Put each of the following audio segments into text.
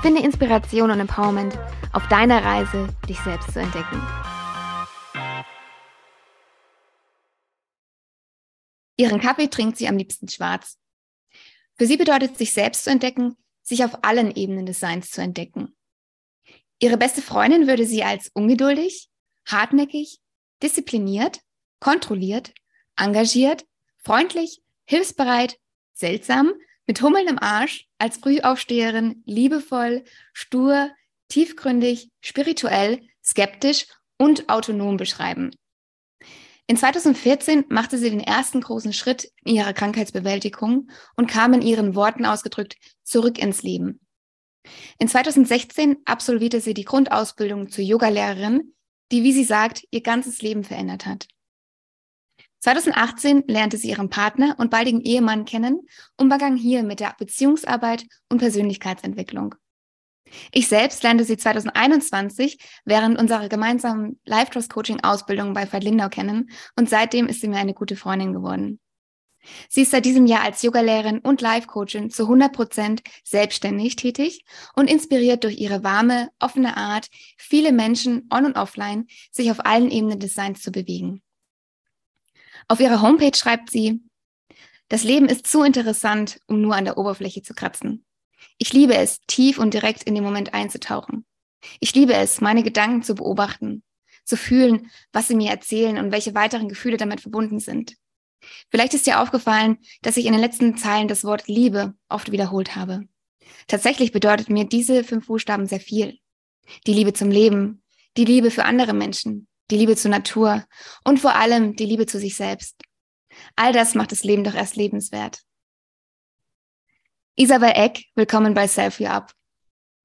Finde Inspiration und Empowerment auf deiner Reise, dich selbst zu entdecken. Ihren Kaffee trinkt sie am liebsten schwarz. Für sie bedeutet sich selbst zu entdecken, sich auf allen Ebenen des Seins zu entdecken. Ihre beste Freundin würde sie als ungeduldig, hartnäckig, diszipliniert, kontrolliert, engagiert, freundlich, hilfsbereit, seltsam, mit Hummeln im Arsch, als Frühaufsteherin, liebevoll, stur, tiefgründig, spirituell, skeptisch und autonom beschreiben. In 2014 machte sie den ersten großen Schritt in ihrer Krankheitsbewältigung und kam in ihren Worten ausgedrückt zurück ins Leben. In 2016 absolvierte sie die Grundausbildung zur Yogalehrerin, die, wie sie sagt, ihr ganzes Leben verändert hat. 2018 lernte sie ihren Partner und baldigen Ehemann kennen und begann hier mit der Beziehungsarbeit und Persönlichkeitsentwicklung. Ich selbst lernte sie 2021 während unserer gemeinsamen Life Trust Coaching Ausbildung bei Veit Lindau kennen und seitdem ist sie mir eine gute Freundin geworden. Sie ist seit diesem Jahr als Yogalehrerin und Life Coachin zu 100 Prozent selbstständig tätig und inspiriert durch ihre warme, offene Art, viele Menschen on und offline sich auf allen Ebenen des Seins zu bewegen. Auf ihrer Homepage schreibt sie, das Leben ist zu interessant, um nur an der Oberfläche zu kratzen. Ich liebe es, tief und direkt in den Moment einzutauchen. Ich liebe es, meine Gedanken zu beobachten, zu fühlen, was sie mir erzählen und welche weiteren Gefühle damit verbunden sind. Vielleicht ist dir aufgefallen, dass ich in den letzten Zeilen das Wort Liebe oft wiederholt habe. Tatsächlich bedeutet mir diese fünf Buchstaben sehr viel. Die Liebe zum Leben, die Liebe für andere Menschen, die Liebe zur Natur und vor allem die Liebe zu sich selbst. All das macht das Leben doch erst lebenswert. Isabel Eck, willkommen bei Selfie Up.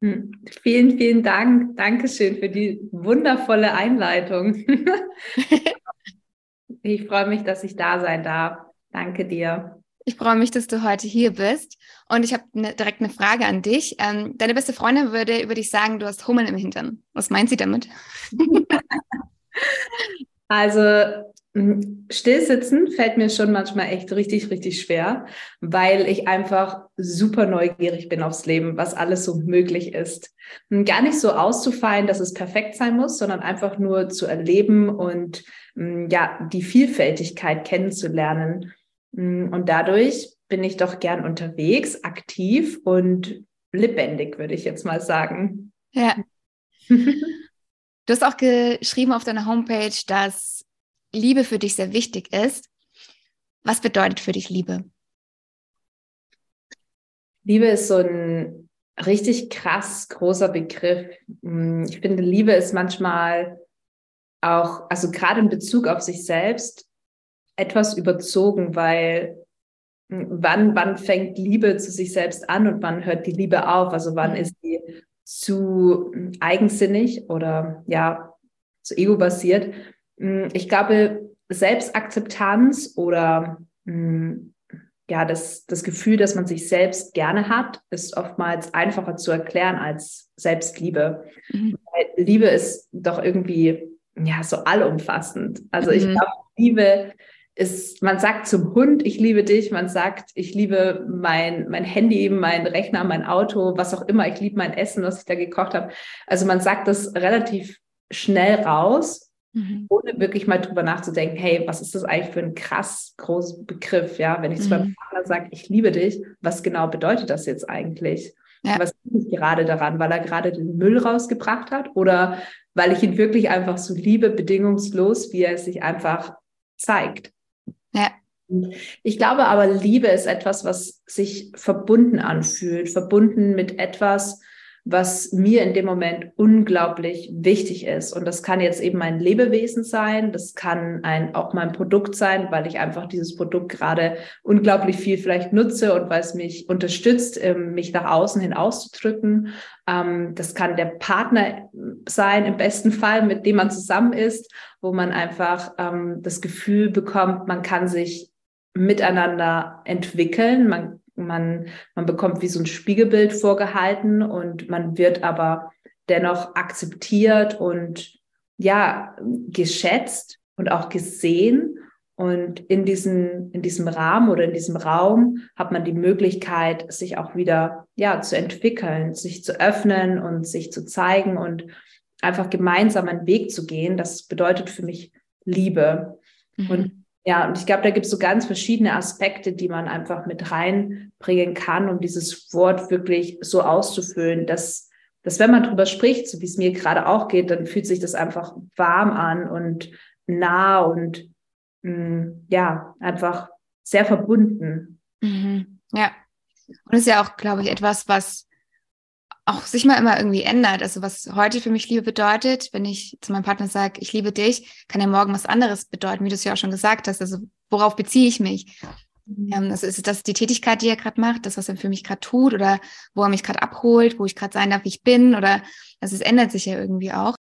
Hm. Vielen, vielen Dank. Dankeschön für die wundervolle Einleitung. ich freue mich, dass ich da sein darf. Danke dir. Ich freue mich, dass du heute hier bist. Und ich habe ne, direkt eine Frage an dich. Ähm, deine beste Freundin würde über dich sagen, du hast Hummeln im Hintern. Was meint sie damit? Also Stillsitzen fällt mir schon manchmal echt richtig, richtig schwer, weil ich einfach super neugierig bin aufs Leben, was alles so möglich ist. Und gar nicht so auszufallen, dass es perfekt sein muss, sondern einfach nur zu erleben und ja, die Vielfältigkeit kennenzulernen. Und dadurch bin ich doch gern unterwegs, aktiv und lebendig, würde ich jetzt mal sagen. Ja. Du hast auch geschrieben auf deiner Homepage, dass Liebe für dich sehr wichtig ist. Was bedeutet für dich Liebe? Liebe ist so ein richtig krass großer Begriff. Hm, ich finde, Liebe ist manchmal auch, also gerade in Bezug auf sich selbst, etwas überzogen, weil hm, wann, wann fängt Liebe zu sich selbst an und wann hört die Liebe auf? Also wann ist die zu eigensinnig oder ja, zu ego-basiert. Mm, ich glaube, Selbstakzeptanz oder mm, ja, das, das Gefühl, dass man sich selbst gerne hat, ist oftmals einfacher zu erklären als Selbstliebe. Mhm. Weil Liebe ist doch irgendwie ja so allumfassend. Also mhm. ich glaube, Liebe ist, man sagt zum Hund, ich liebe dich, man sagt, ich liebe mein, mein Handy, mein Rechner, mein Auto, was auch immer, ich liebe mein Essen, was ich da gekocht habe. Also man sagt das relativ schnell raus, mhm. ohne wirklich mal drüber nachzudenken, hey, was ist das eigentlich für ein krass großer Begriff, ja? Wenn ich zu mhm. meinem Partner sage, ich liebe dich, was genau bedeutet das jetzt eigentlich? Ja. Was liebe ich gerade daran, weil er gerade den Müll rausgebracht hat oder weil ich ihn wirklich einfach so liebe, bedingungslos, wie er sich einfach zeigt. Ja. Ich glaube aber, Liebe ist etwas, was sich verbunden anfühlt, verbunden mit etwas, was mir in dem Moment unglaublich wichtig ist. Und das kann jetzt eben mein Lebewesen sein, das kann ein, auch mein Produkt sein, weil ich einfach dieses Produkt gerade unglaublich viel vielleicht nutze und weil es mich unterstützt, ähm, mich nach außen hin auszudrücken. Ähm, das kann der Partner sein, im besten Fall, mit dem man zusammen ist, wo man einfach ähm, das Gefühl bekommt, man kann sich miteinander entwickeln. Man, man, man bekommt wie so ein Spiegelbild vorgehalten und man wird aber dennoch akzeptiert und ja, geschätzt und auch gesehen. Und in, diesen, in diesem Rahmen oder in diesem Raum hat man die Möglichkeit, sich auch wieder ja, zu entwickeln, sich zu öffnen und sich zu zeigen und einfach gemeinsam einen Weg zu gehen. Das bedeutet für mich Liebe. Mhm. Und ja, und ich glaube, da gibt es so ganz verschiedene Aspekte, die man einfach mit reinbringen kann, um dieses Wort wirklich so auszufüllen, dass, dass wenn man drüber spricht, so wie es mir gerade auch geht, dann fühlt sich das einfach warm an und nah und mh, mm, ja, einfach sehr verbunden. Mhm. Ja. Und das ist ja auch, glaube ich, etwas, was auch sich mal immer irgendwie ändert. Also was heute für mich Liebe bedeutet, wenn ich zu meinem Partner sage, ich liebe dich, kann ja morgen was anderes bedeuten, wie du es ja auch schon gesagt hast. Also worauf beziehe ich mich? Mhm. Ähm, also ist das die Tätigkeit, die er gerade macht, das, was er für mich gerade tut oder wo er mich gerade abholt, wo ich gerade sein darf, wie ich bin oder also es ändert sich ja irgendwie auch.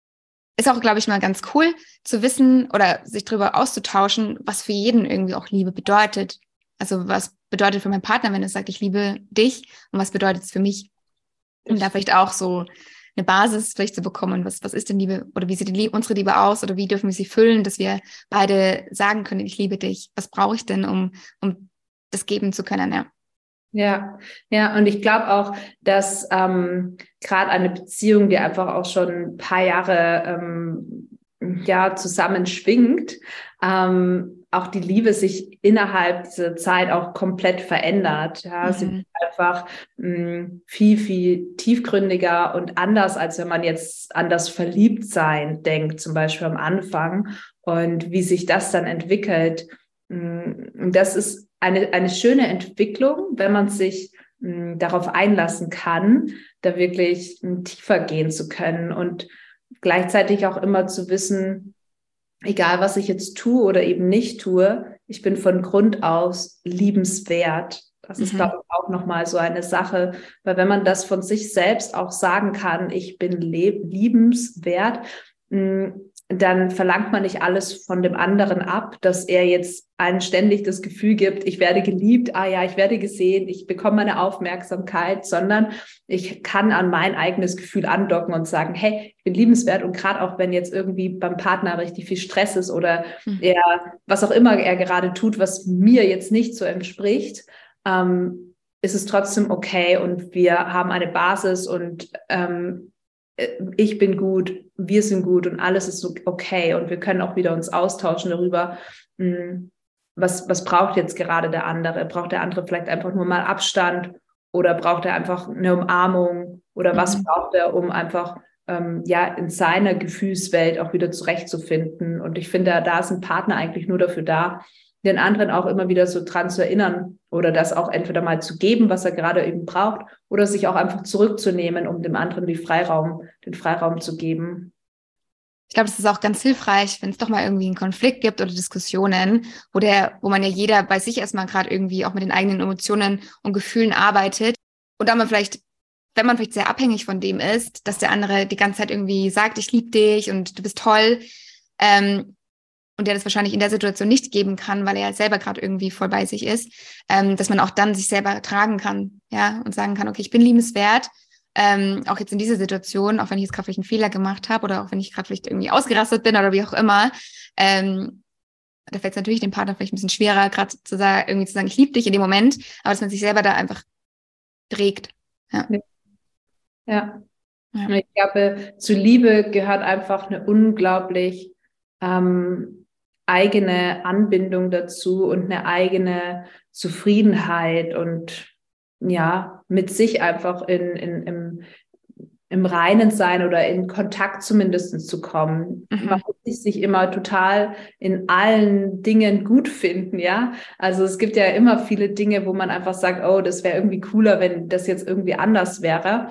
Ist auch, glaube ich, mal ganz cool zu wissen oder sich darüber auszutauschen, was für jeden irgendwie auch Liebe bedeutet. Also was bedeutet für meinen Partner, wenn er sagt, ich liebe dich und was bedeutet es für mich? Um da vielleicht auch so eine Basis vielleicht zu bekommen. Was, was ist denn Liebe oder wie sieht Liebe, unsere Liebe aus oder wie dürfen wir sie füllen, dass wir beide sagen können, ich liebe dich. Was brauche ich denn, um, um das geben zu können? Ja. Ja, ja, und ich glaube auch, dass ähm, gerade eine Beziehung, die einfach auch schon ein paar Jahre ähm, ja zusammenschwingt, ähm, auch die Liebe sich innerhalb dieser Zeit auch komplett verändert. Ja, mhm. sie einfach mh, hm, viel, viel tiefgründiger und anders, als wenn man jetzt an das Verliebtsein denkt, zum Beispiel am Anfang und wie sich das dann entwickelt. Mh, hm, das ist eine, eine schöne Entwicklung, wenn man sich mh, hm, darauf einlassen kann, da wirklich tiefer gehen zu können und gleichzeitig auch immer zu wissen, egal was ich jetzt tue oder eben nicht tue, ich bin von Grund aus liebenswert. Das ist, mhm. glaube ich, auch nochmal so eine Sache, weil wenn man das von sich selbst auch sagen kann, ich bin liebenswert, hm, dann verlangt man nicht alles von dem anderen ab, dass er jetzt einen ständig das Gefühl gibt, ich werde geliebt, ah ja, ich werde gesehen, ich bekomme meine Aufmerksamkeit, sondern ich kann an mein eigenes Gefühl andocken und sagen, hey, ich bin liebenswert und gerade auch wenn jetzt irgendwie beim Partner richtig viel Stress ist oder mhm. er, was auch immer er gerade tut, was mir jetzt nicht so entspricht, ähm, ist es trotzdem okay und wir haben eine Basis und ähm, äh, ich bin gut, wir sind gut und alles ist okay und wir können auch wieder uns austauschen darüber, hm, was, was braucht jetzt gerade der andere? Braucht der andere vielleicht einfach nur mal Abstand oder braucht er einfach eine Umarmung oder was mhm. braucht er, um einfach ähm, ja in seiner Gefühlswelt auch wieder zurechtzufinden? Und ich finde, da ist ein Partner eigentlich nur dafür da, den anderen auch immer wieder so dran zu erinnern oder das auch entweder mal zu geben, was er gerade eben braucht, oder sich auch einfach zurückzunehmen, um dem anderen die Freiraum, den Freiraum zu geben. Ich glaube, es ist auch ganz hilfreich, wenn es doch mal irgendwie einen Konflikt gibt oder Diskussionen, wo der, wo man ja jeder bei sich erstmal gerade irgendwie auch mit den eigenen Emotionen und Gefühlen arbeitet und dann man vielleicht wenn man vielleicht sehr abhängig von dem ist, dass der andere die ganze Zeit irgendwie sagt, ich liebe dich und du bist toll, ähm, und der das wahrscheinlich in der Situation nicht geben kann, weil er halt selber gerade irgendwie voll bei sich ist, ähm, dass man auch dann sich selber tragen kann, ja, und sagen kann, okay, ich bin liebenswert, ähm, auch jetzt in dieser Situation, auch wenn ich jetzt gerade vielleicht einen Fehler gemacht habe oder auch wenn ich gerade vielleicht irgendwie ausgerastet bin oder wie auch immer, ähm, da fällt es natürlich dem Partner vielleicht ein bisschen schwerer, gerade zu sagen, irgendwie zu sagen, ich liebe dich in dem Moment, aber dass man sich selber da einfach trägt. Ja. ja. ja. Ich glaube, zu Liebe gehört einfach eine unglaublich ähm, eigene Anbindung dazu und eine eigene Zufriedenheit und ja, mit sich einfach in, in, im, im Reinen sein oder in Kontakt zumindest zu kommen. Mhm. Man muss sich immer total in allen Dingen gut finden, ja. Also es gibt ja immer viele Dinge, wo man einfach sagt, oh, das wäre irgendwie cooler, wenn das jetzt irgendwie anders wäre.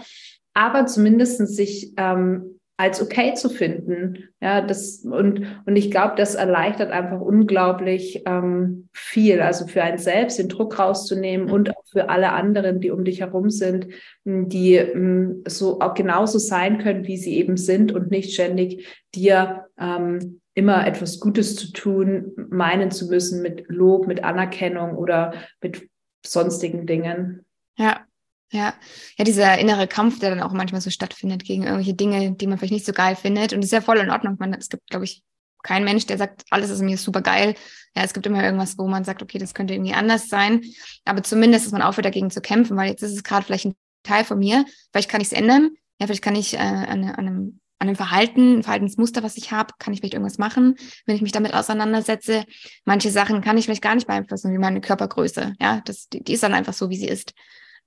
aber zumindest sich ähm, als okay zu finden. Ja, das und, und ich glaube, das erleichtert einfach unglaublich ähm, viel. Also für einen selbst den Druck rauszunehmen mhm. und auch für alle anderen, die um dich herum sind, die ähm, so auch genauso sein können, wie sie eben sind und nicht ständig dir ähm, immer etwas Gutes zu tun, meinen zu müssen mit Lob, mit Anerkennung oder mit sonstigen Dingen. Ja, ja, ja, dieser innere Kampf, der dann auch manchmal so stattfindet gegen irgendwelche Dinge, die man vielleicht nicht so geil findet. Und das ist ja voll in Ordnung. Man, es gibt, glaube ich, keinen Mensch, der sagt, alles ist mir super geil. Ja, es gibt immer irgendwas, wo man sagt, okay, das könnte irgendwie anders sein. Aber zumindest ist man aufhört, dagegen zu kämpfen, weil jetzt ist es gerade vielleicht ein Teil von mir. Vielleicht kann ich es ändern. Ja, vielleicht kann ich äh, an, an, einem, an einem Verhalten, ein Verhaltensmuster, was ich habe, kann ich vielleicht irgendwas machen, wenn ich mich damit auseinandersetze. Manche Sachen kann ich vielleicht gar nicht beeinflussen, wie meine Körpergröße. Ja, das, die, die ist dann einfach so, wie sie ist.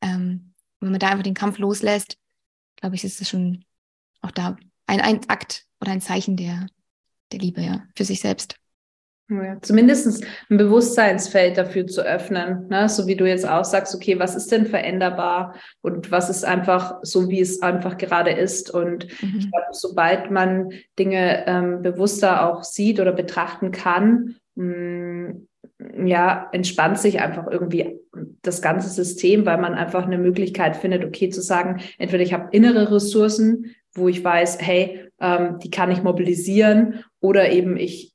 Ähm, wenn man da einfach den Kampf loslässt, glaube ich, ist es schon auch da ein, ein Akt oder ein Zeichen der, der Liebe, ja, für sich selbst. Ja, zumindest ein Bewusstseinsfeld dafür zu öffnen, ne? so wie du jetzt auch sagst, okay, was ist denn veränderbar und was ist einfach so, wie es einfach gerade ist. Und mhm. ich glaube, sobald man Dinge ähm, bewusster auch sieht oder betrachten kann, mh, mm, ja, entspannt sich einfach irgendwie das ganze System, weil man einfach eine Möglichkeit findet, okay, zu sagen, entweder ich habe innere Ressourcen, wo ich weiß, hey, ähm, die kann ich mobilisieren, oder eben ich,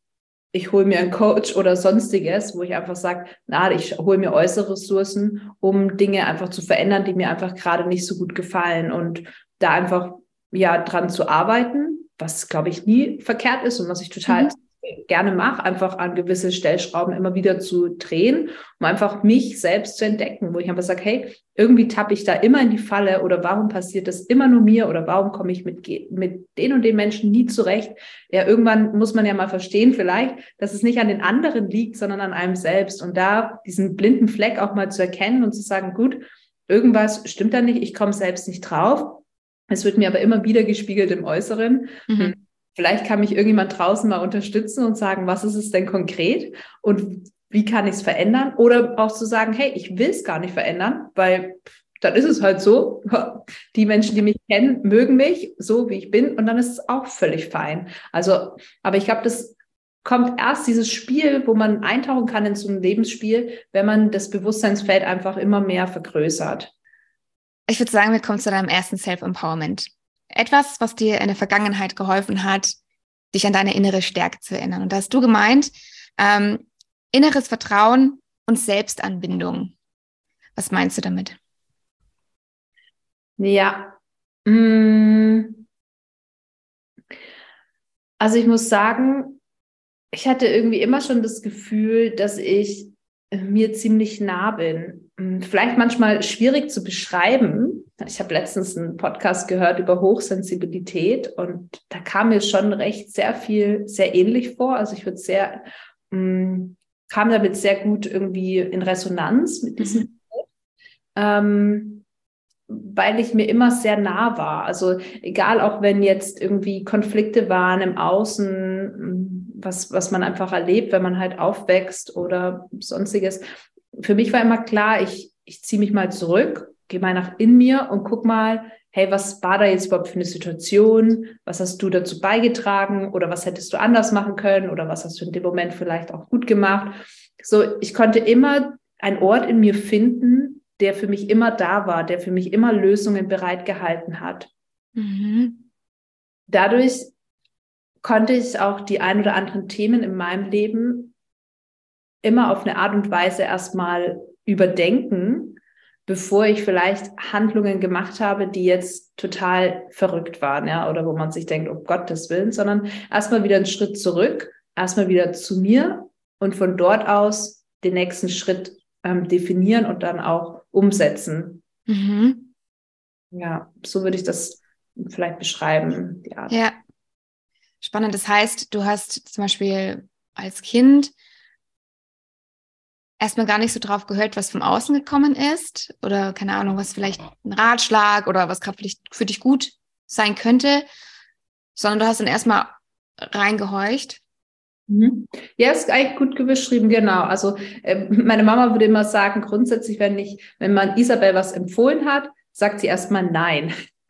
ich hole mir einen Coach oder sonstiges, wo ich einfach sage, na, ich hole mir äußere Ressourcen, um Dinge einfach zu verändern, die mir einfach gerade nicht so gut gefallen. Und da einfach ja dran zu arbeiten, was glaube ich nie verkehrt ist und was ich total mhm gerne mache, einfach an gewisse Stellschrauben immer wieder zu drehen, um einfach mich selbst zu entdecken, wo ich einfach sage, hey, irgendwie tappe ich da immer in die Falle oder warum passiert das immer nur mir oder warum komme ich mit, mit den und den Menschen nie zurecht? Ja, irgendwann muss man ja mal verstehen vielleicht, dass es nicht an den anderen liegt, sondern an einem selbst und da diesen blinden Fleck auch mal zu erkennen und zu sagen, gut, irgendwas stimmt da nicht, ich komme selbst nicht drauf. Es wird mir aber immer wieder gespiegelt im Äußeren. Mhm Vielleicht kann mich irgendjemand draußen mal unterstützen und sagen, was ist es denn konkret und wie kann ich es verändern? Oder auch zu sagen, hey, ich will es gar nicht verändern, weil dann ist es halt so. Die Menschen, die mich kennen, mögen mich so, wie ich bin und dann ist es auch völlig fein. Also, aber ich glaube, das kommt erst dieses Spiel, wo man eintauchen kann in so ein Lebensspiel, wenn man das Bewusstseinsfeld einfach immer mehr vergrößert. Ich würde sagen, wir kommen zu deinem ersten Self-Empowerment etwas, was dir in der Vergangenheit geholfen hat, dich an deine innere Stärke zu erinnern. Und da hast du gemeint, ähm, inneres Vertrauen und Selbstanbindung. Was meinst du damit? Ja. Mm. Also ich muss sagen, ich hatte irgendwie immer schon das Gefühl, dass ich mir ziemlich nah bin. Hm, vielleicht manchmal schwierig zu beschreiben. Ich habe letztens einen Podcast gehört über Hochsensibilität und da kam mir schon recht sehr viel sehr ähnlich vor. Also ich würde sehr, mh, hm, kam damit sehr gut irgendwie in Resonanz mit diesem mhm. ähm, weil ich mir immer sehr nah war. Also egal, auch wenn jetzt irgendwie Konflikte waren im Außen, hm, was, was man einfach erlebt, wenn man halt aufwächst oder sonstiges. Für mich war immer klar, ich, ich ziehe mich mal zurück, gehe mal nach in mir und guck mal, hey, was war da jetzt überhaupt für eine Situation? Was hast du dazu beigetragen? Oder was hättest du anders machen können? Oder was hast du in dem Moment vielleicht auch gut gemacht? So, ich konnte immer einen Ort in mir finden, der für mich immer da war, der für mich immer Lösungen bereitgehalten hat. Mhm. Dadurch konnte ich auch die ein oder anderen Themen in meinem Leben immer auf eine Art und Weise erstmal überdenken, bevor ich vielleicht Handlungen gemacht habe, die jetzt total verrückt waren, ja, oder wo man sich denkt, um Gottes Willen, sondern erstmal wieder einen Schritt zurück, erstmal wieder zu mir und von dort aus den nächsten Schritt ähm, definieren und dann auch umsetzen. Mhm. Ja, so würde ich das vielleicht beschreiben. Ja. ja, spannend. Das heißt, du hast zum Beispiel als Kind erstmal gar nicht so drauf gehört, was von außen gekommen ist oder keine Ahnung, was vielleicht ein Ratschlag oder was gerade für dich, für dich gut sein könnte, sondern du hast dann erstmal reingehorcht. Mhm. Ja, ist eigentlich gut beschrieben, genau. Also äh, meine Mama würde immer sagen, grundsätzlich, wenn ich, wenn man Isabel was empfohlen hat, sagt sie erstmal nein.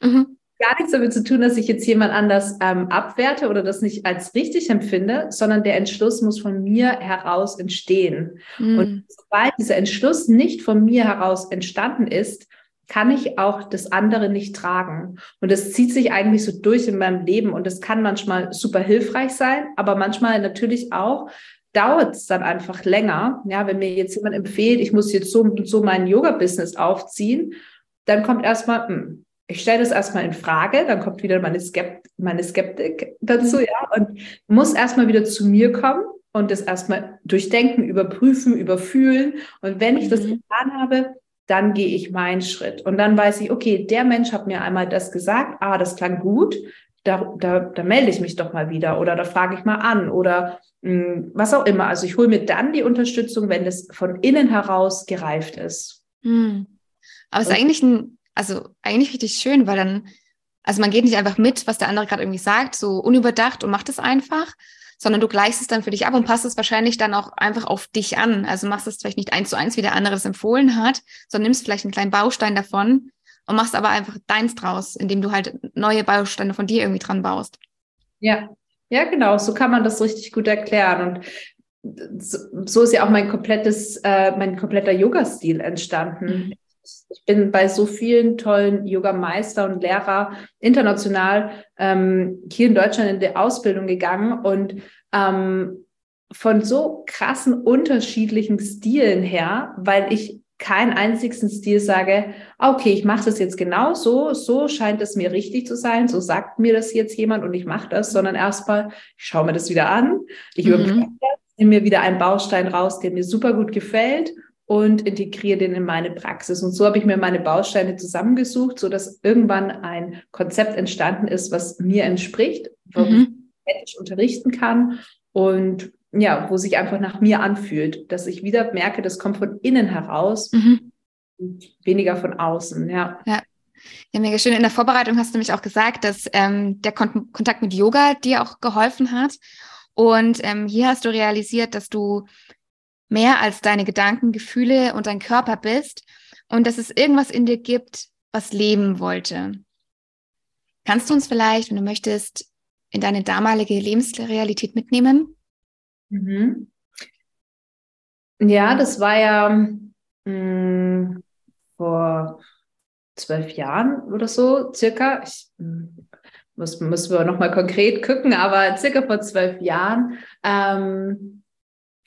mhm. Gar nichts damit zu tun, dass ich jetzt jemand anders ähm, abwerte oder das nicht als richtig empfinde, sondern der Entschluss muss von mir heraus entstehen. Mhm. Und sobald dieser Entschluss nicht von mir heraus entstanden ist, kann ich auch das andere nicht tragen. Und das zieht sich eigentlich so durch in meinem Leben und das kann manchmal super hilfreich sein, aber manchmal natürlich auch dauert es dann einfach länger. Ja, wenn mir jetzt jemand empfiehlt, ich muss jetzt so und so mein Yoga-Business aufziehen, dann kommt erstmal, hm, ich stelle das erstmal in Frage, dann kommt wieder meine, Skept meine Skeptik dazu, mhm. ja, und muss erstmal wieder zu mir kommen und das erstmal durchdenken, überprüfen, überfühlen. Und wenn ich das mhm. getan habe, dann gehe ich meinen Schritt. Und dann weiß ich, okay, der Mensch hat mir einmal das gesagt, ah, das klang gut, da, da, da melde ich mich doch mal wieder oder da frage ich mal an oder mh, hm, was auch immer. Also ich hole mir dann die Unterstützung, wenn es von innen heraus gereift ist. Hm. Aber es ist eigentlich ein, also eigentlich richtig schön, weil dann, also man geht nicht einfach mit, was der andere gerade irgendwie sagt, so unüberdacht und macht es einfach, sondern du gleichst es dann für dich ab und passt es wahrscheinlich dann auch einfach auf dich an. Also machst es vielleicht nicht eins zu eins, wie der andere es empfohlen hat, sondern nimmst vielleicht einen kleinen Baustein davon und machst aber einfach deins draus, indem du halt neue Bausteine von dir irgendwie dran baust. Ja, ja, genau. So kann man das richtig gut erklären. Und so ist ja auch mein komplettes, äh, mein kompletter Yoga-Stil entstanden. Mhm. Ich bin bei so vielen tollen Yoga-Meister und Lehrer international ähm, hier in Deutschland in die Ausbildung gegangen und ähm, von so krassen unterschiedlichen Stilen her, weil ich keinen einzigen Stil sage, okay, ich mache das jetzt genau so, so scheint es mir richtig zu sein, so sagt mir das jetzt jemand und ich mache das, sondern erstmal, ich schaue mir das wieder an, ich mhm. überprüfe das, nehme mir wieder einen Baustein raus, der mir super gut gefällt und integriere den in meine Praxis. Und so habe ich mir meine Bausteine zusammengesucht, so dass irgendwann ein Konzept entstanden ist, was mir entspricht, wo mhm. ich unterrichten kann und ja, wo sich einfach nach mir anfühlt, dass ich wieder merke, das kommt von innen heraus mhm. und weniger von außen. Ja. ja. Ja, mega schön. In der Vorbereitung hast du nämlich auch gesagt, dass ähm, der Kon Kontakt mit Yoga dir auch geholfen hat. Und ähm, hier hast du realisiert, dass du mehr als deine Gedanken, Gefühle und dein Körper bist und dass es irgendwas in dir gibt, was leben wollte. Kannst du uns vielleicht, wenn du möchtest, in deine damalige Lebensrealität mitnehmen? Mhm. Ja, das war ja mh, mm, vor zwölf Jahren oder so, circa. Ich mh, muss, müssen wir nochmal konkret gucken, aber circa vor zwölf Jahren ähm,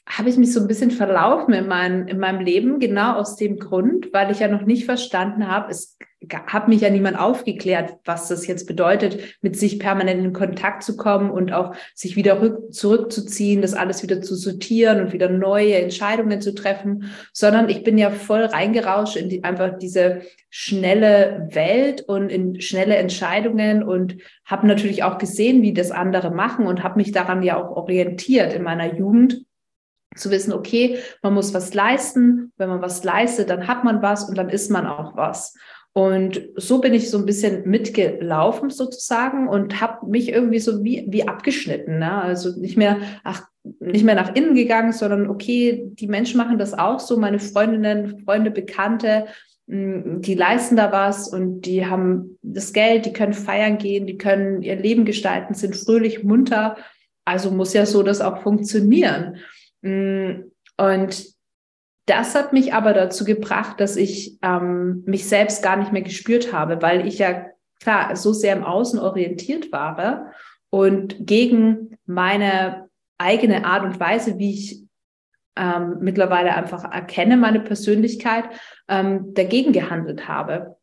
habe ich mich so ein bisschen verlaufen in, mein, in meinem Leben, genau aus dem Grund, weil ich ja noch nicht verstanden habe, es hat mich ja niemand aufgeklärt, was das jetzt bedeutet, mit sich permanent in Kontakt zu kommen und auch sich wieder rück, zurückzuziehen, das alles wieder zu sortieren und wieder neue Entscheidungen zu treffen, sondern ich bin ja voll reingerauscht in die, einfach diese schnelle Welt und in schnelle Entscheidungen und habe natürlich auch gesehen, wie das andere machen und habe mich daran ja auch orientiert in meiner Jugend zu wissen, okay, man muss was leisten. Wenn man was leistet, dann hat man was und dann ist man auch was. Und so bin ich so ein bisschen mitgelaufen sozusagen und habe mich irgendwie so wie, wie abgeschnitten. Ne? Also nicht mehr, ach, nicht mehr nach innen gegangen, sondern okay, die Menschen machen das auch so, meine Freundinnen, Freunde, Bekannte, hm, die leisten da was und die haben das Geld, die können feiern gehen, die können ihr Leben gestalten, sind fröhlich, munter. Also muss ja so das auch funktionieren. Mm, und das hat mich aber dazu gebracht, dass ich ähm, mich selbst gar nicht mehr gespürt habe, weil ich ja klar so sehr im Außen orientiert war und gegen meine eigene Art und Weise, wie ich ähm, mittlerweile einfach erkenne, meine Persönlichkeit, ähm, dagegen gehandelt habe.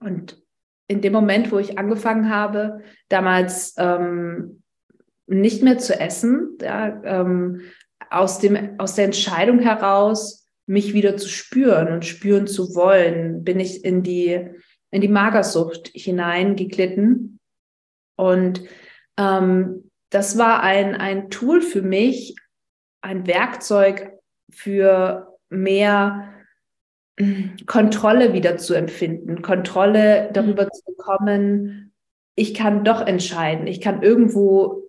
Und in dem Moment, wo ich angefangen habe, damals ähm, nicht mehr zu essen, ja, ähm, aus, dem, aus der Entscheidung heraus, mich wieder zu spüren und spüren zu wollen, bin ich in die, in die Magersucht hineingeglitten. Und ähm, das war ein, ein Tool für mich, ein Werkzeug für mehr hm, Kontrolle wieder zu empfinden, Kontrolle darüber mhm. zu bekommen, ich kann doch entscheiden, ich kann irgendwo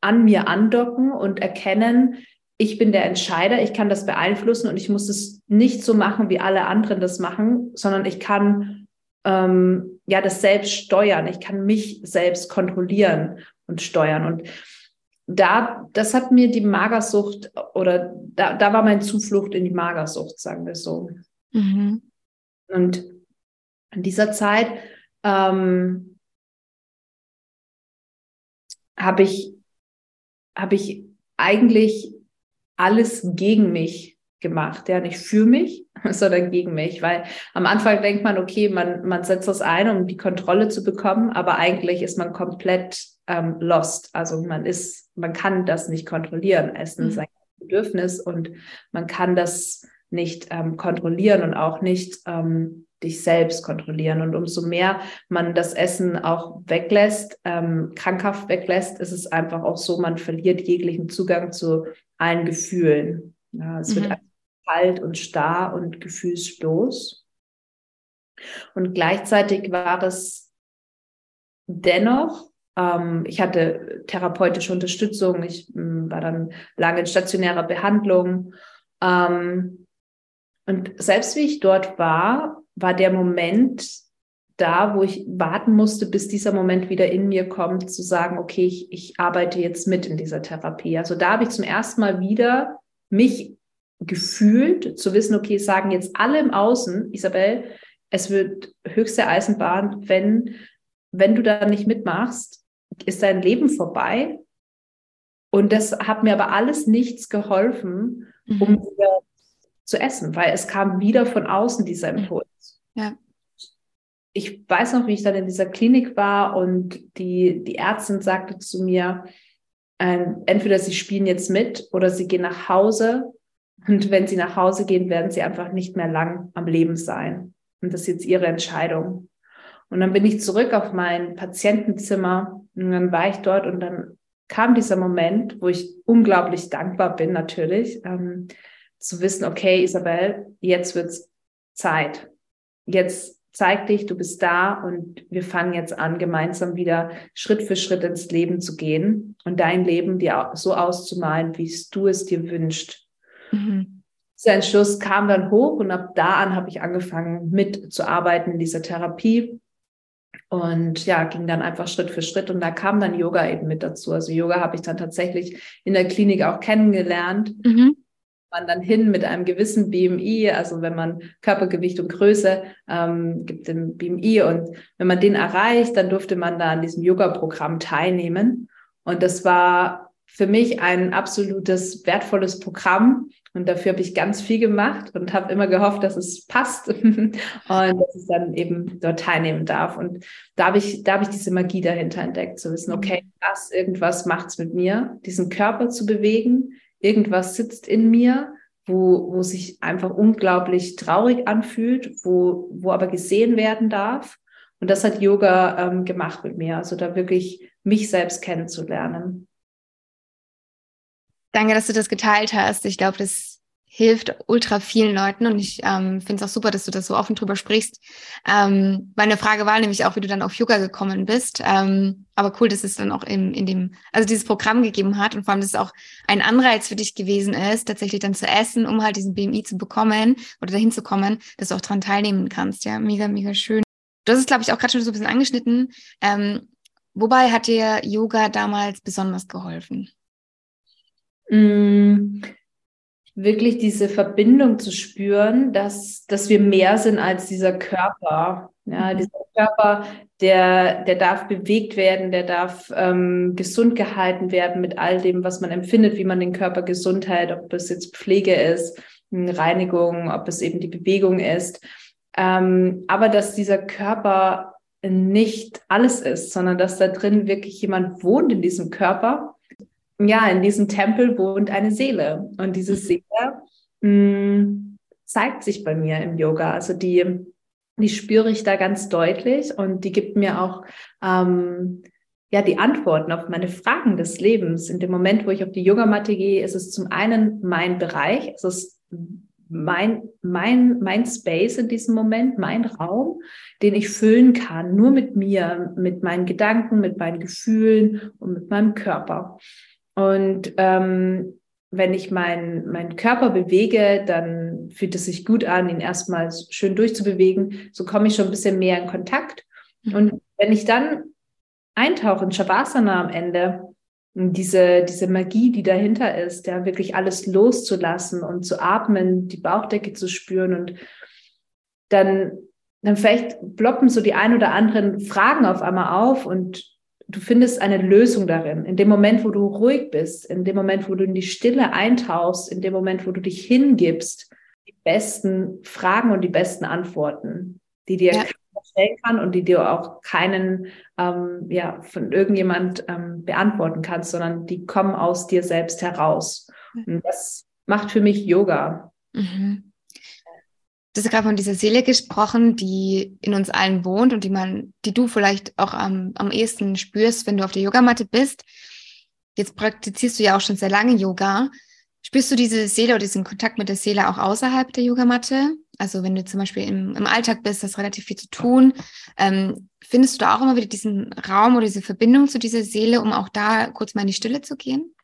an mir andocken und erkennen, ich bin der Entscheider, ich kann das beeinflussen und ich muss es nicht so machen, wie alle anderen das machen, sondern ich kann ähm, ja das selbst steuern. Ich kann mich selbst kontrollieren und steuern. Und da, das hat mir die Magersucht oder da, da war mein Zuflucht in die Magersucht, sagen wir so. Mhm. Und in dieser Zeit ähm, habe ich, habe ich eigentlich alles gegen mich gemacht, ja, nicht für mich, sondern gegen mich, weil am Anfang denkt man, okay, man, man setzt das ein, um die Kontrolle zu bekommen, aber eigentlich ist man komplett ähm, lost. Also man ist, man kann das nicht kontrollieren. Essen ist mhm. ein Bedürfnis und man kann das nicht ähm, kontrollieren und auch nicht ähm, dich selbst kontrollieren. Und umso mehr man das Essen auch weglässt, ähm, krankhaft weglässt, ist es einfach auch so, man verliert jeglichen Zugang zu allen Gefühlen. Ja, es mhm. wird kalt und starr und gefühlslos. Und gleichzeitig war es dennoch, ähm, ich hatte therapeutische Unterstützung, ich ähm, war dann lange in stationärer Behandlung. Ähm, und selbst wie ich dort war, war der Moment da, wo ich warten musste, bis dieser Moment wieder in mir kommt, zu sagen, okay, ich, ich arbeite jetzt mit in dieser Therapie. Also da habe ich zum ersten Mal wieder mich gefühlt, zu wissen, okay, sagen jetzt alle im Außen, Isabel, es wird höchste Eisenbahn, wenn, wenn du da nicht mitmachst, ist dein Leben vorbei. Und das hat mir aber alles nichts geholfen, um mhm. wieder zu essen, weil es kam wieder von außen dieser Impuls. Ja. Ich weiß noch, wie ich dann in dieser Klinik war und die, die Ärztin sagte zu mir, äh, entweder sie spielen jetzt mit oder sie gehen nach Hause. Und wenn sie nach Hause gehen, werden sie einfach nicht mehr lang am Leben sein. Und das ist jetzt ihre Entscheidung. Und dann bin ich zurück auf mein Patientenzimmer und dann war ich dort und dann kam dieser Moment, wo ich unglaublich dankbar bin, natürlich, ähm, zu wissen, okay, Isabel, jetzt wird's Zeit. Jetzt zeig dich, du bist da und wir fangen jetzt an, gemeinsam wieder Schritt für Schritt ins Leben zu gehen und dein Leben dir so auszumalen, wie du es dir wünscht. Mhm. Dieser Entschluss kam dann hoch und ab da an habe ich angefangen mitzuarbeiten in dieser Therapie und ja, ging dann einfach Schritt für Schritt und da kam dann Yoga eben mit dazu. Also Yoga habe ich dann tatsächlich in der Klinik auch kennengelernt. Mhm man dann hin mit einem gewissen BMI, also wenn man Körpergewicht und Größe ähm, gibt den BMI und wenn man den erreicht, dann durfte man da an diesem Yoga-Programm teilnehmen. Und das war für mich ein absolutes wertvolles Programm. Und dafür habe ich ganz viel gemacht und habe immer gehofft, dass es passt und dass ich dann eben dort teilnehmen darf. Und da habe ich, da habe ich diese Magie dahinter entdeckt, zu wissen, okay, das irgendwas macht's mit mir, diesen Körper zu bewegen, irgendwas sitzt in mir, wo, wo sich einfach unglaublich traurig anfühlt, wo, wo aber gesehen werden darf. Und das hat Yoga ähm, gemacht mit mir, also da wirklich mich selbst kennenzulernen. Danke, dass du das geteilt hast. Ich glaube, das hilft ultra vielen Leuten und ich ähm, finde es auch super, dass du das so offen drüber sprichst. Ähm, meine Frage war nämlich auch, wie du dann auf Yoga gekommen bist. Ähm, aber cool, dass es dann auch in, in dem, also dieses Programm gegeben hat und vor allem, dass es auch ein Anreiz für dich gewesen ist, tatsächlich dann zu essen, um halt diesen BMI zu bekommen oder dahin zu kommen, dass du auch dran teilnehmen kannst. Ja, mega, mega schön. Du hast es, glaube ich, auch gerade schon so ein bisschen angeschnitten. Ähm, wobei hat dir Yoga damals besonders geholfen? Mm wirklich diese Verbindung zu spüren, dass, dass wir mehr sind als dieser Körper. Ja, mhm. dieser Körper, der, der darf bewegt werden, der darf ähm, gesund gehalten werden mit all dem, was man empfindet, wie man den Körper gesund hält, ob es jetzt Pflege ist, Reinigung, ob es eben die Bewegung ist. Ähm, aber dass dieser Körper nicht alles ist, sondern dass da drin wirklich jemand wohnt in diesem Körper ja, in diesem Tempel wohnt eine Seele. Und diese mhm. Seele mh, mm, zeigt sich bei mir im Yoga. Also die, die spüre ich da ganz deutlich und die gibt mir auch ähm, ja die Antworten auf meine Fragen des Lebens. In dem Moment, wo ich auf die Yogamatte gehe, ist es zum einen mein Bereich, es ist mein, mein, mein Space in diesem Moment, mein Raum, den ich füllen kann, nur mit mir, mit meinen Gedanken, mit meinen Gefühlen und mit meinem Körper. Und ähm, wenn ich meinen mein Körper bewege, dann fühlt es sich gut an, ihn erstmal schön durchzubewegen. So komme ich schon ein bisschen mehr in Kontakt. Mhm. Und wenn ich dann eintauche in Shavasana am Ende, diese, diese Magie, die dahinter ist, ja, wirklich alles loszulassen und zu atmen, die Bauchdecke zu spüren und dann, dann vielleicht ploppen so die ein oder anderen Fragen auf einmal auf und du findest eine Lösung darin. In dem Moment, wo du ruhig bist, in dem Moment, wo du in die Stille eintauchst, in dem Moment, wo du dich hingibst, die besten Fragen und die besten Antworten, die dir ja stellen kann und die dir auch keinen ähm, ja, von irgendjemand ähm, beantworten kannst, sondern die kommen aus dir selbst heraus. Und das macht für mich Yoga. Mhm. Du hast gerade von dieser Seele gesprochen, die in uns allen wohnt und die man, die du vielleicht auch am, am ehesten spürst, wenn du auf der Yogamatte bist. Jetzt praktizierst du ja auch schon sehr lange Yoga. Spürst du diese Seele oder diesen Kontakt mit der Seele auch außerhalb der Yogamatte? Also wenn du zum Beispiel im, im Alltag bist, hast relativ viel zu tun. Ähm, findest du da auch immer wieder diesen Raum oder diese Verbindung zu dieser Seele, um auch da kurz mal in die Stille zu gehen?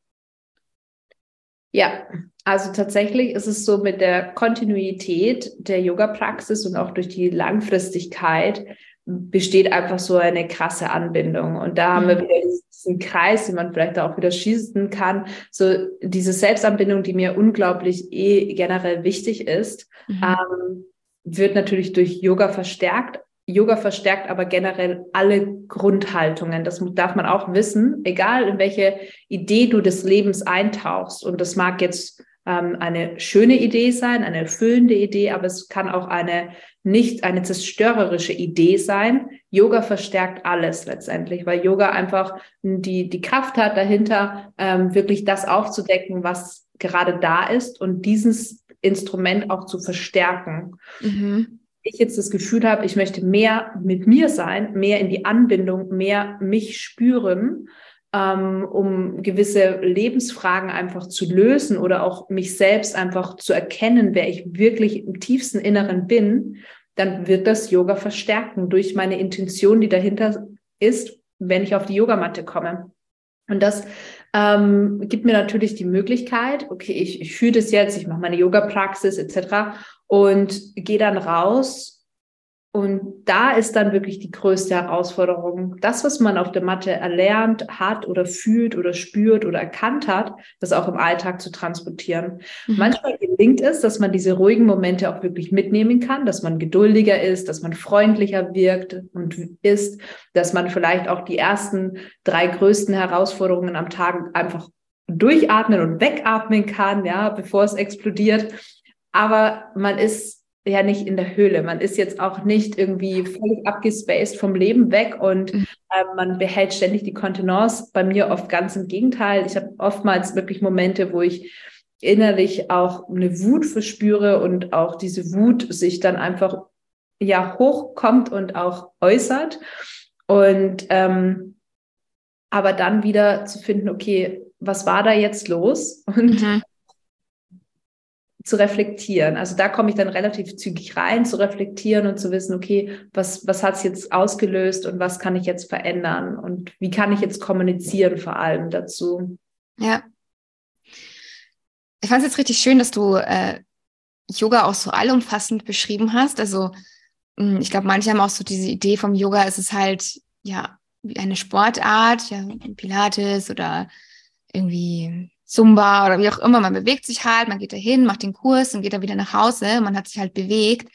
Ja, also tatsächlich ist es so mit der Kontinuität der Yoga-Praxis und auch durch die Langfristigkeit besteht einfach so eine krasse Anbindung. Und da haben wir mhm. wieder diesen Kreis, den man vielleicht auch wieder schießen kann. So diese Selbstanbindung, die mir unglaublich eh generell wichtig ist, mhm. ähm, wird natürlich durch Yoga verstärkt. Yoga verstärkt aber generell alle Grundhaltungen. Das darf man auch wissen, egal in welche Idee du des Lebens eintauchst. Und das mag jetzt ähm, eine schöne Idee sein, eine erfüllende Idee, aber es kann auch eine nicht eine zerstörerische Idee sein. Yoga verstärkt alles letztendlich, weil Yoga einfach die, die Kraft hat dahinter, ähm, wirklich das aufzudecken, was gerade da ist und dieses Instrument auch zu verstärken. Mhm. Ich jetzt das Gefühl habe, ich möchte mehr mit mir sein, mehr in die Anbindung, mehr mich spüren ähm, um gewisse Lebensfragen einfach zu lösen oder auch mich selbst einfach zu erkennen, wer ich wirklich im tiefsten Inneren bin, dann wird das Yoga verstärken durch meine Intention, die dahinter ist, wenn ich auf die Yogamatte komme. Und das ähm, gibt mir natürlich die Möglichkeit, okay, ich, ich fühle das jetzt, ich mache meine Yoga-Praxis etc. und gehe dann raus und da ist dann wirklich die größte Herausforderung, das, was man auf der Matte erlernt hat oder fühlt oder spürt oder erkannt hat, das auch im Alltag zu transportieren. Mhm. Manchmal gelingt es, dass man diese ruhigen Momente auch wirklich mitnehmen kann, dass man geduldiger ist, dass man freundlicher wirkt und ist, dass man vielleicht auch die ersten drei größten Herausforderungen am Tag einfach durchatmen und wegatmen kann, ja, bevor es explodiert. Aber man ist ja nicht in der Höhle. Man ist jetzt auch nicht irgendwie völlig abgespaced vom Leben weg und äh, man behält ständig die Kontenance. Bei mir oft ganz im Gegenteil. Ich habe oftmals wirklich Momente, wo ich innerlich auch eine Wut verspüre und auch diese Wut sich dann einfach ja hochkommt und auch äußert. Und ähm, aber dann wieder zu finden, okay, was war da jetzt los? Und mhm zu reflektieren. Also da komme ich dann relativ zügig rein, zu reflektieren und zu wissen, okay, was, was hat es jetzt ausgelöst und was kann ich jetzt verändern und wie kann ich jetzt kommunizieren vor allem dazu. Ja. Ich fand es jetzt richtig schön, dass du äh, Yoga auch so allumfassend beschrieben hast. Also hm, ich glaube, manche haben auch so diese Idee vom Yoga, es ist halt ja wie eine Sportart, ja, Pilates oder irgendwie Zumba oder wie auch immer. Man bewegt sich halt, man geht dahin, macht den Kurs und geht dann wieder nach Hause. Man hat sich halt bewegt.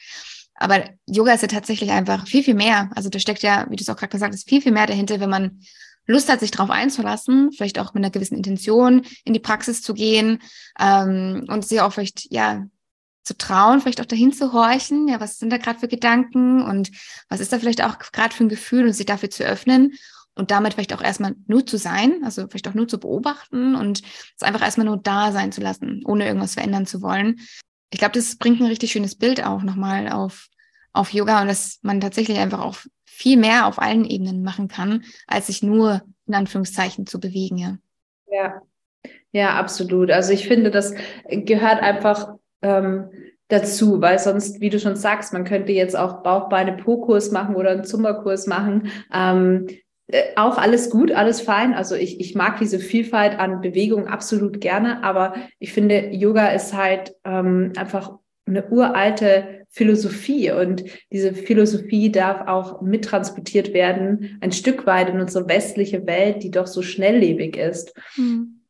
Aber Yoga ist ja tatsächlich einfach viel, viel mehr. Also da steckt ja, wie du es auch gerade gesagt hast, viel, viel mehr dahinter, wenn man Lust hat, sich darauf einzulassen, vielleicht auch mit einer gewissen Intention in die Praxis zu gehen ähm, und sich auch vielleicht, ja, zu trauen, vielleicht auch dahin zu horchen, ja, was sind da gerade für Gedanken und was ist da vielleicht auch gerade für ein Gefühl und sich dafür zu öffnen und damit vielleicht auch erstmal nur zu sein, also vielleicht auch nur zu beobachten und es einfach erstmal nur da sein zu lassen, ohne irgendwas verändern zu wollen. Ich glaube, das bringt ein richtig schönes Bild auch nochmal auf, auf Yoga und dass man tatsächlich einfach auch viel mehr auf allen Ebenen machen kann, als sich nur in Anführungszeichen zu bewegen. Ja, ja, ja absolut. Also ich finde, das gehört einfach ähm, dazu, weil sonst, wie du schon sagst, man könnte jetzt auch Bauch, Beine, Po-Kurs machen oder einen Zumba-Kurs machen. Ähm, äh, auch alles gut, alles fein. Also ich, ich mag diese Vielfalt an Bewegungen absolut gerne, aber ich finde, Yoga ist halt ähm, einfach eine uralte Philosophie und diese Philosophie darf auch mittransportiert werden, ein Stück weit in unsere westliche Welt, die doch so schnelllebig ist. Mhm.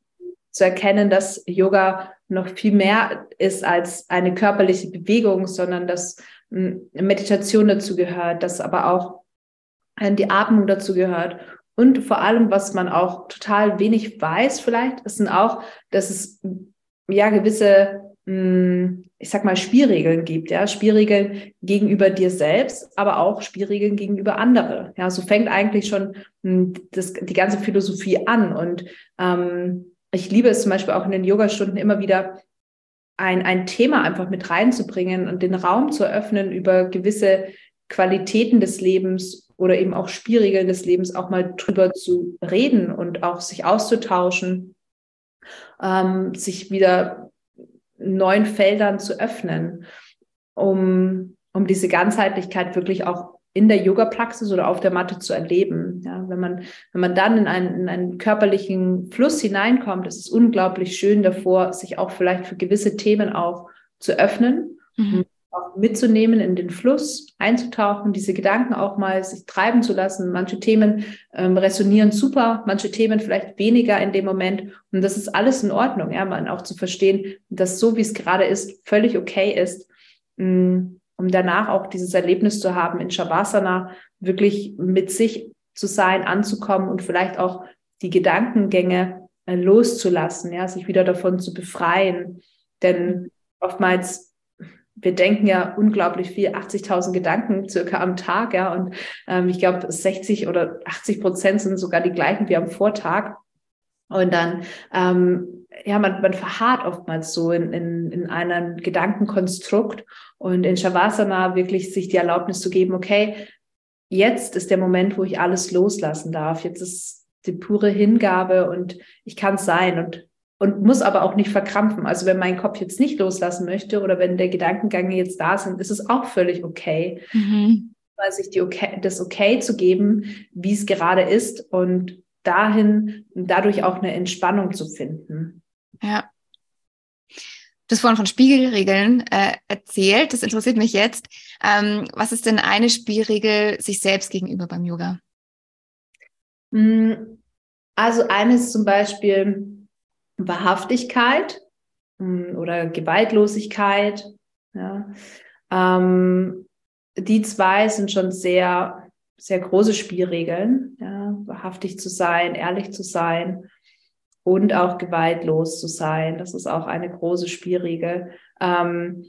Zu erkennen, dass Yoga noch viel mehr ist als eine körperliche Bewegung, sondern dass hm, Meditation dazu gehört, dass aber auch äh, die Atmung dazu gehört. Und vor allem, was man auch total wenig weiß, vielleicht, ist auch, dass es ja gewisse, hm, ich sag mal, Spielregeln gibt, ja, Spielregeln gegenüber dir selbst, aber auch Spielregeln gegenüber anderen. Ja, so fängt eigentlich schon hm, das, die ganze Philosophie an. Und ähm, ich liebe es zum Beispiel auch in den Yogastunden immer wieder ein, ein Thema einfach mit reinzubringen und den Raum zu eröffnen, über gewisse Qualitäten des Lebens oder eben auch Spielregeln des Lebens auch mal drüber zu reden und auch sich auszutauschen, ähm, sich wieder neuen Feldern zu öffnen, um, um diese Ganzheitlichkeit wirklich auch in der Yoga-Praxis oder auf der Matte zu erleben. Ja, wenn man, wenn man dann in einen, in einen körperlichen Fluss hineinkommt, ist es unglaublich schön davor, sich auch vielleicht für gewisse Themen auch zu öffnen, mhm mitzunehmen in den Fluss, einzutauchen, diese Gedanken auch mal sich treiben zu lassen. Manche Themen ähm, resonieren super, manche Themen vielleicht weniger in dem Moment. Und das ist alles in Ordnung, ja, man auch zu verstehen, dass so wie es gerade ist, völlig okay ist, mm, um danach auch dieses Erlebnis zu haben, in Shavasana wirklich mit sich zu sein, anzukommen und vielleicht auch die Gedankengänge äh, loszulassen, ja, sich wieder davon zu befreien. Denn oftmals wir denken ja unglaublich viel, 80.000 Gedanken circa am Tag, ja, und ähm, ich glaube 60 oder 80 Prozent sind sogar die gleichen wie am Vortag. Und dann, ähm, ja, man, man verharrt oftmals so in, in, in einem Gedankenkonstrukt und in Shavasana wirklich sich die Erlaubnis zu geben, okay, jetzt ist der Moment, wo ich alles loslassen darf. Jetzt ist die pure Hingabe und ich kann es sein. Und und muss aber auch nicht verkrampfen. Also wenn mein Kopf jetzt nicht loslassen möchte oder wenn der Gedankengänge jetzt da sind, ist es auch völlig okay. Mhm. Weil sich die okay, das okay zu geben, wie es gerade ist und dahin dadurch auch eine Entspannung zu finden. Ja. Du hast vorhin von Spiegelregeln äh, erzählt. Das interessiert mich jetzt. Ähm, was ist denn eine Spielregel sich selbst gegenüber beim Yoga? Hm, also eines zum Beispiel, Wahrhaftigkeit hm, oder Gewaltlosigkeit. Ja. Ähm, die zwei sind schon sehr, sehr große Spielregeln. Ja. Wahrhaftig zu sein, ehrlich zu sein und auch gewaltlos zu sein. Das ist auch eine große Spielregel. Ähm,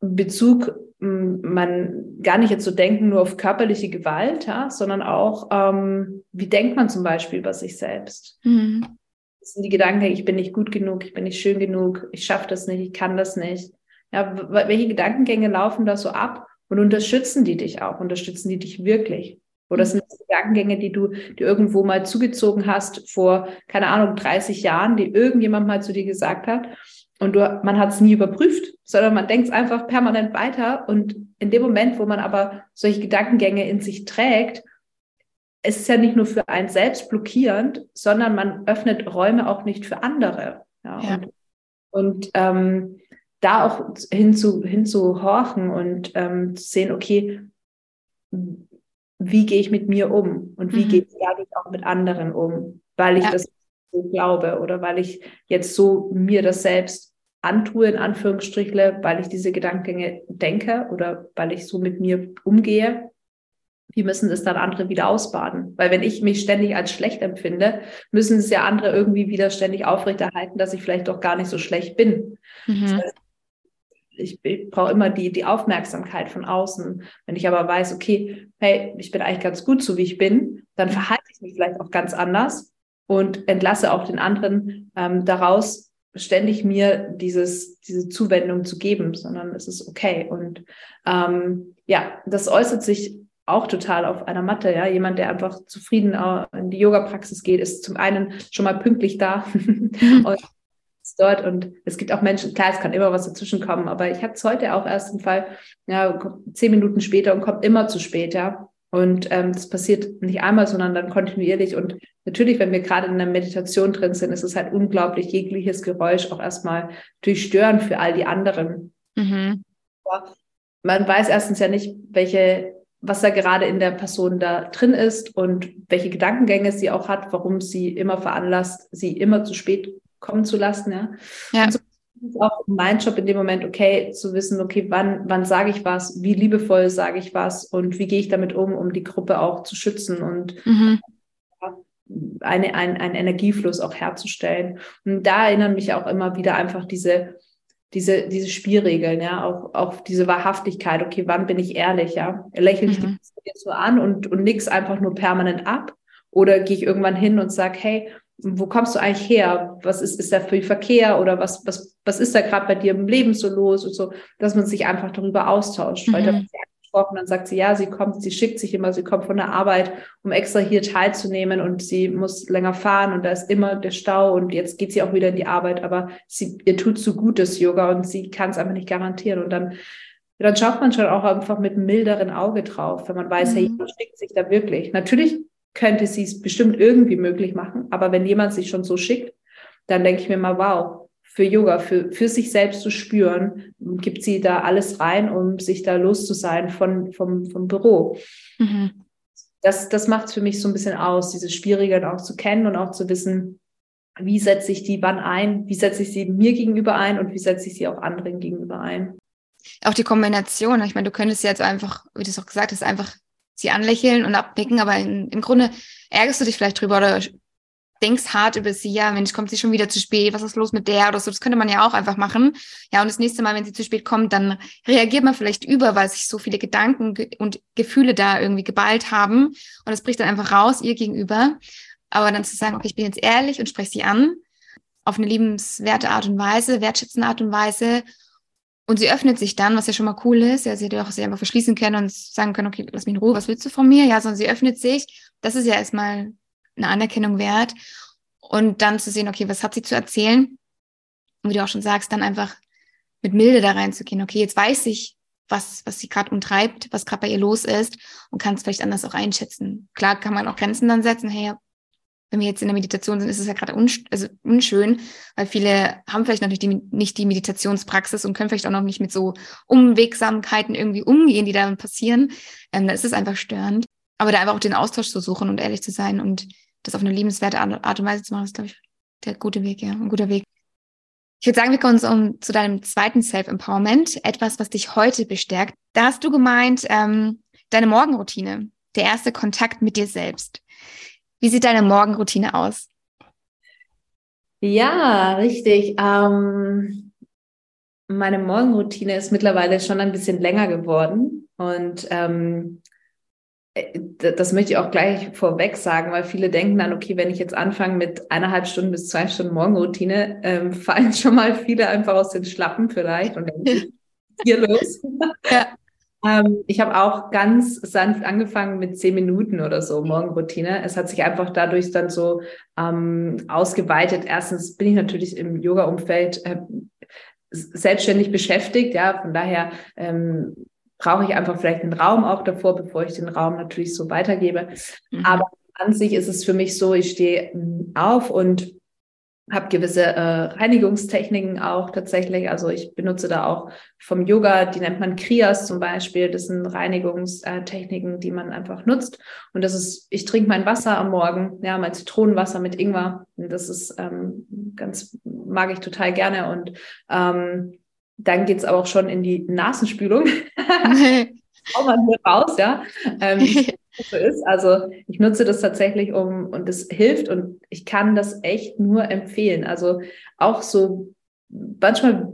Bezug, hm, man gar nicht jetzt so denken nur auf körperliche Gewalt, ja, sondern auch, ähm, wie denkt man zum Beispiel über sich selbst? Mhm. Das sind die Gedanken, ich bin nicht gut genug, ich bin nicht schön genug, ich schaffe das nicht, ich kann das nicht. Ja, welche Gedankengänge laufen da so ab und unterstützen die dich auch? Unterstützen die dich wirklich? Oder sind das Gedankengänge, die du dir irgendwo mal zugezogen hast vor, keine Ahnung, 30 Jahren, die irgendjemand mal zu dir gesagt hat und du, man hat es nie überprüft, sondern man denkt es einfach permanent weiter und in dem Moment, wo man aber solche Gedankengänge in sich trägt, es ist ja nicht nur für einen selbst blockierend, sondern man öffnet Räume auch nicht für andere. Ja, ja. Und, und ähm, da auch hinzu, hinzuhorchen und ähm, zu sehen, okay, wie gehe ich mit mir um und wie mhm. gehe ich auch mit anderen um, weil ich ja. das so glaube oder weil ich jetzt so mir das selbst antue, in Anführungsstrichle, weil ich diese Gedankengänge denke oder weil ich so mit mir umgehe wie müssen es dann andere wieder ausbaden? Weil wenn ich mich ständig als schlecht empfinde, müssen es ja andere irgendwie wieder ständig aufrechterhalten, dass ich vielleicht doch gar nicht so schlecht bin. Mhm. Das heißt, ich, ich brauche immer die, die Aufmerksamkeit von außen. Wenn ich aber weiß, okay, hey, ich bin eigentlich ganz gut so, wie ich bin, dann verhalte ich mich vielleicht auch ganz anders und entlasse auch den anderen ähm, daraus, ständig mir dieses, diese Zuwendung zu geben, sondern es ist okay. Und ähm, ja, das äußert sich auch total auf einer Matte. Ja, jemand, der einfach zufrieden in die Yoga-Praxis geht, ist zum einen schon mal pünktlich da und ist dort. Und es gibt auch Menschen, klar, es kann immer was dazwischen kommen, aber ich hatte es heute auch erst im Fall, ja, zehn Minuten später und kommt immer zu spät, ja. Und ähm, das passiert nicht einmal, sondern dann kontinuierlich. Und natürlich, wenn wir gerade in der Meditation drin sind, ist es halt unglaublich, jegliches Geräusch auch erstmal durchstören für all die anderen. Mhm. Man weiß erstens ja nicht, welche, was da gerade in der Person da drin ist und welche Gedankengänge sie auch hat, warum sie immer veranlasst, sie immer zu spät kommen zu lassen. Ja. ja. So ist auch mein Job in dem Moment, okay, zu wissen, okay, wann, wann sage ich was, wie liebevoll sage ich was und wie gehe ich damit um, um die Gruppe auch zu schützen und mhm. eine, ein, einen Energiefluss auch herzustellen. Und da erinnern mich auch immer wieder einfach diese, diese, diese Spielregeln, ja, auch, auch diese Wahrhaftigkeit, okay, wann bin ich ehrlich, ja? Lächle ich mhm. die jetzt so an und, und nix einfach nur permanent ab? Oder gehe ich irgendwann hin und sage, hey, wo kommst du eigentlich her? Was ist, ist da für Verkehr oder was, was, was ist da gerade bei dir im Leben so los und so, dass man sich einfach darüber austauscht. Mhm. Weil da angesprochen, dann sagt sie, ja, sie kommt, sie schickt sich immer, sie kommt von der Arbeit, um extra hier teilzunehmen und sie muss länger fahren und da ist immer der Stau und jetzt geht sie auch wieder in die Arbeit, aber sie, ihr tut so gutes Yoga und sie kann es einfach nicht garantieren und dann dann schaut man schon auch einfach mit einem milderen Auge drauf, wenn man weiß, mhm. hey, jemand schickt sich da wirklich. Natürlich könnte sie es bestimmt irgendwie möglich machen. Aber wenn jemand sich schon so schickt, dann denke ich mir mal, wow, für Yoga, für, für sich selbst zu spüren, gibt sie da alles rein, um sich da los zu sein von, vom, vom Büro. Mhm. Das, das macht es für mich so ein bisschen aus, diese Schwierigkeiten auch zu kennen und auch zu wissen, wie setze ich die wann ein, wie setze ich sie mir gegenüber ein und wie setze ich sie auch anderen gegenüber ein. Auch die Kombination, ich meine, du könntest jetzt einfach, wie du es auch gesagt hast, einfach sie anlächeln und abnicken, aber in, im Grunde ärgerst du dich vielleicht drüber oder denkst hart über sie, ja, Mensch, kommt sie schon wieder zu spät, was ist los mit der oder so, das könnte man ja auch einfach machen. Ja, und das nächste Mal, wenn sie zu spät kommt, dann reagiert man vielleicht über, weil sich so viele Gedanken und Gefühle da irgendwie geballt haben und es bricht dann einfach raus ihr gegenüber. Aber dann zu sagen, okay, ich bin jetzt ehrlich und spreche sie an auf eine liebenswerte Art und Weise, wertschätzende Art und Weise und sie öffnet sich dann, was ja schon mal cool ist. Ja, sie hätte auch sich einfach verschließen können und sagen können, okay, lass mich in Ruhe, was willst du von mir? Ja, sondern sie öffnet sich. Das ist ja erstmal eine Anerkennung wert. Und dann zu sehen, okay, was hat sie zu erzählen? Und wie du auch schon sagst, dann einfach mit Milde da reinzugehen. Okay, jetzt weiß ich, was, was sie gerade umtreibt, was gerade bei ihr los ist und kann es vielleicht anders auch einschätzen. Klar kann man auch Grenzen dann setzen. Hey, wenn wir jetzt in der Meditation sind, ist es ja gerade unsch also unschön, weil viele haben vielleicht noch nicht die, nicht die Meditationspraxis und können vielleicht auch noch nicht mit so Umwegsamkeiten irgendwie umgehen, die da passieren. Ähm, da ist es einfach störend. Aber da einfach auch den Austausch zu suchen und ehrlich zu sein und das auf eine liebenswerte Art und Weise zu machen, ist, glaube ich, der gute Weg, ja, ein guter Weg. Ich würde sagen, wir kommen um, zu deinem zweiten Self-Empowerment, etwas, was dich heute bestärkt. Da hast du gemeint, ähm, deine Morgenroutine, der erste Kontakt mit dir selbst. Wie sieht deine Morgenroutine aus? Ja, richtig. Ähm, meine Morgenroutine ist mittlerweile schon ein bisschen länger geworden und ähm, äh, das möchte ich auch gleich vorweg sagen, weil viele denken dann, okay, wenn ich jetzt anfange mit eineinhalb Stunden bis zwei Stunden Morgenroutine, ähm, fallen schon mal viele einfach aus den Schlappen vielleicht und dann hier los. Ja. Ähm, ich habe auch ganz sanft angefangen mit zehn Minuten oder so Morgenroutine. Es hat sich einfach dadurch dann so ähm, ausgeweitet. Erstens bin ich natürlich im Yoga-Umfeld äh, selbstständig beschäftigt, ja, von daher ähm, brauche ich einfach vielleicht einen Raum auch davor, bevor ich den Raum natürlich so weitergebe. Mhm. Aber an sich ist es für mich so, ich stehe ähm, auf und habe gewisse äh, Reinigungstechniken auch tatsächlich. Also ich benutze da auch vom Yoga, die nennt man Kriyas zum Beispiel. Das sind Reinigungstechniken, die man einfach nutzt. Und das ist, ich trinke mein Wasser am Morgen, ja, mein Zitronenwasser mit Ingwer. Und das ist ähm, ganz, mag ich total gerne. Und ähm, dann geht's aber auch schon in die Nasenspülung. auch mal hier raus, ja. Ähm, so ist. Also ich nutze das tatsächlich um und es hilft und ich kann das echt nur empfehlen. Also auch so manchmal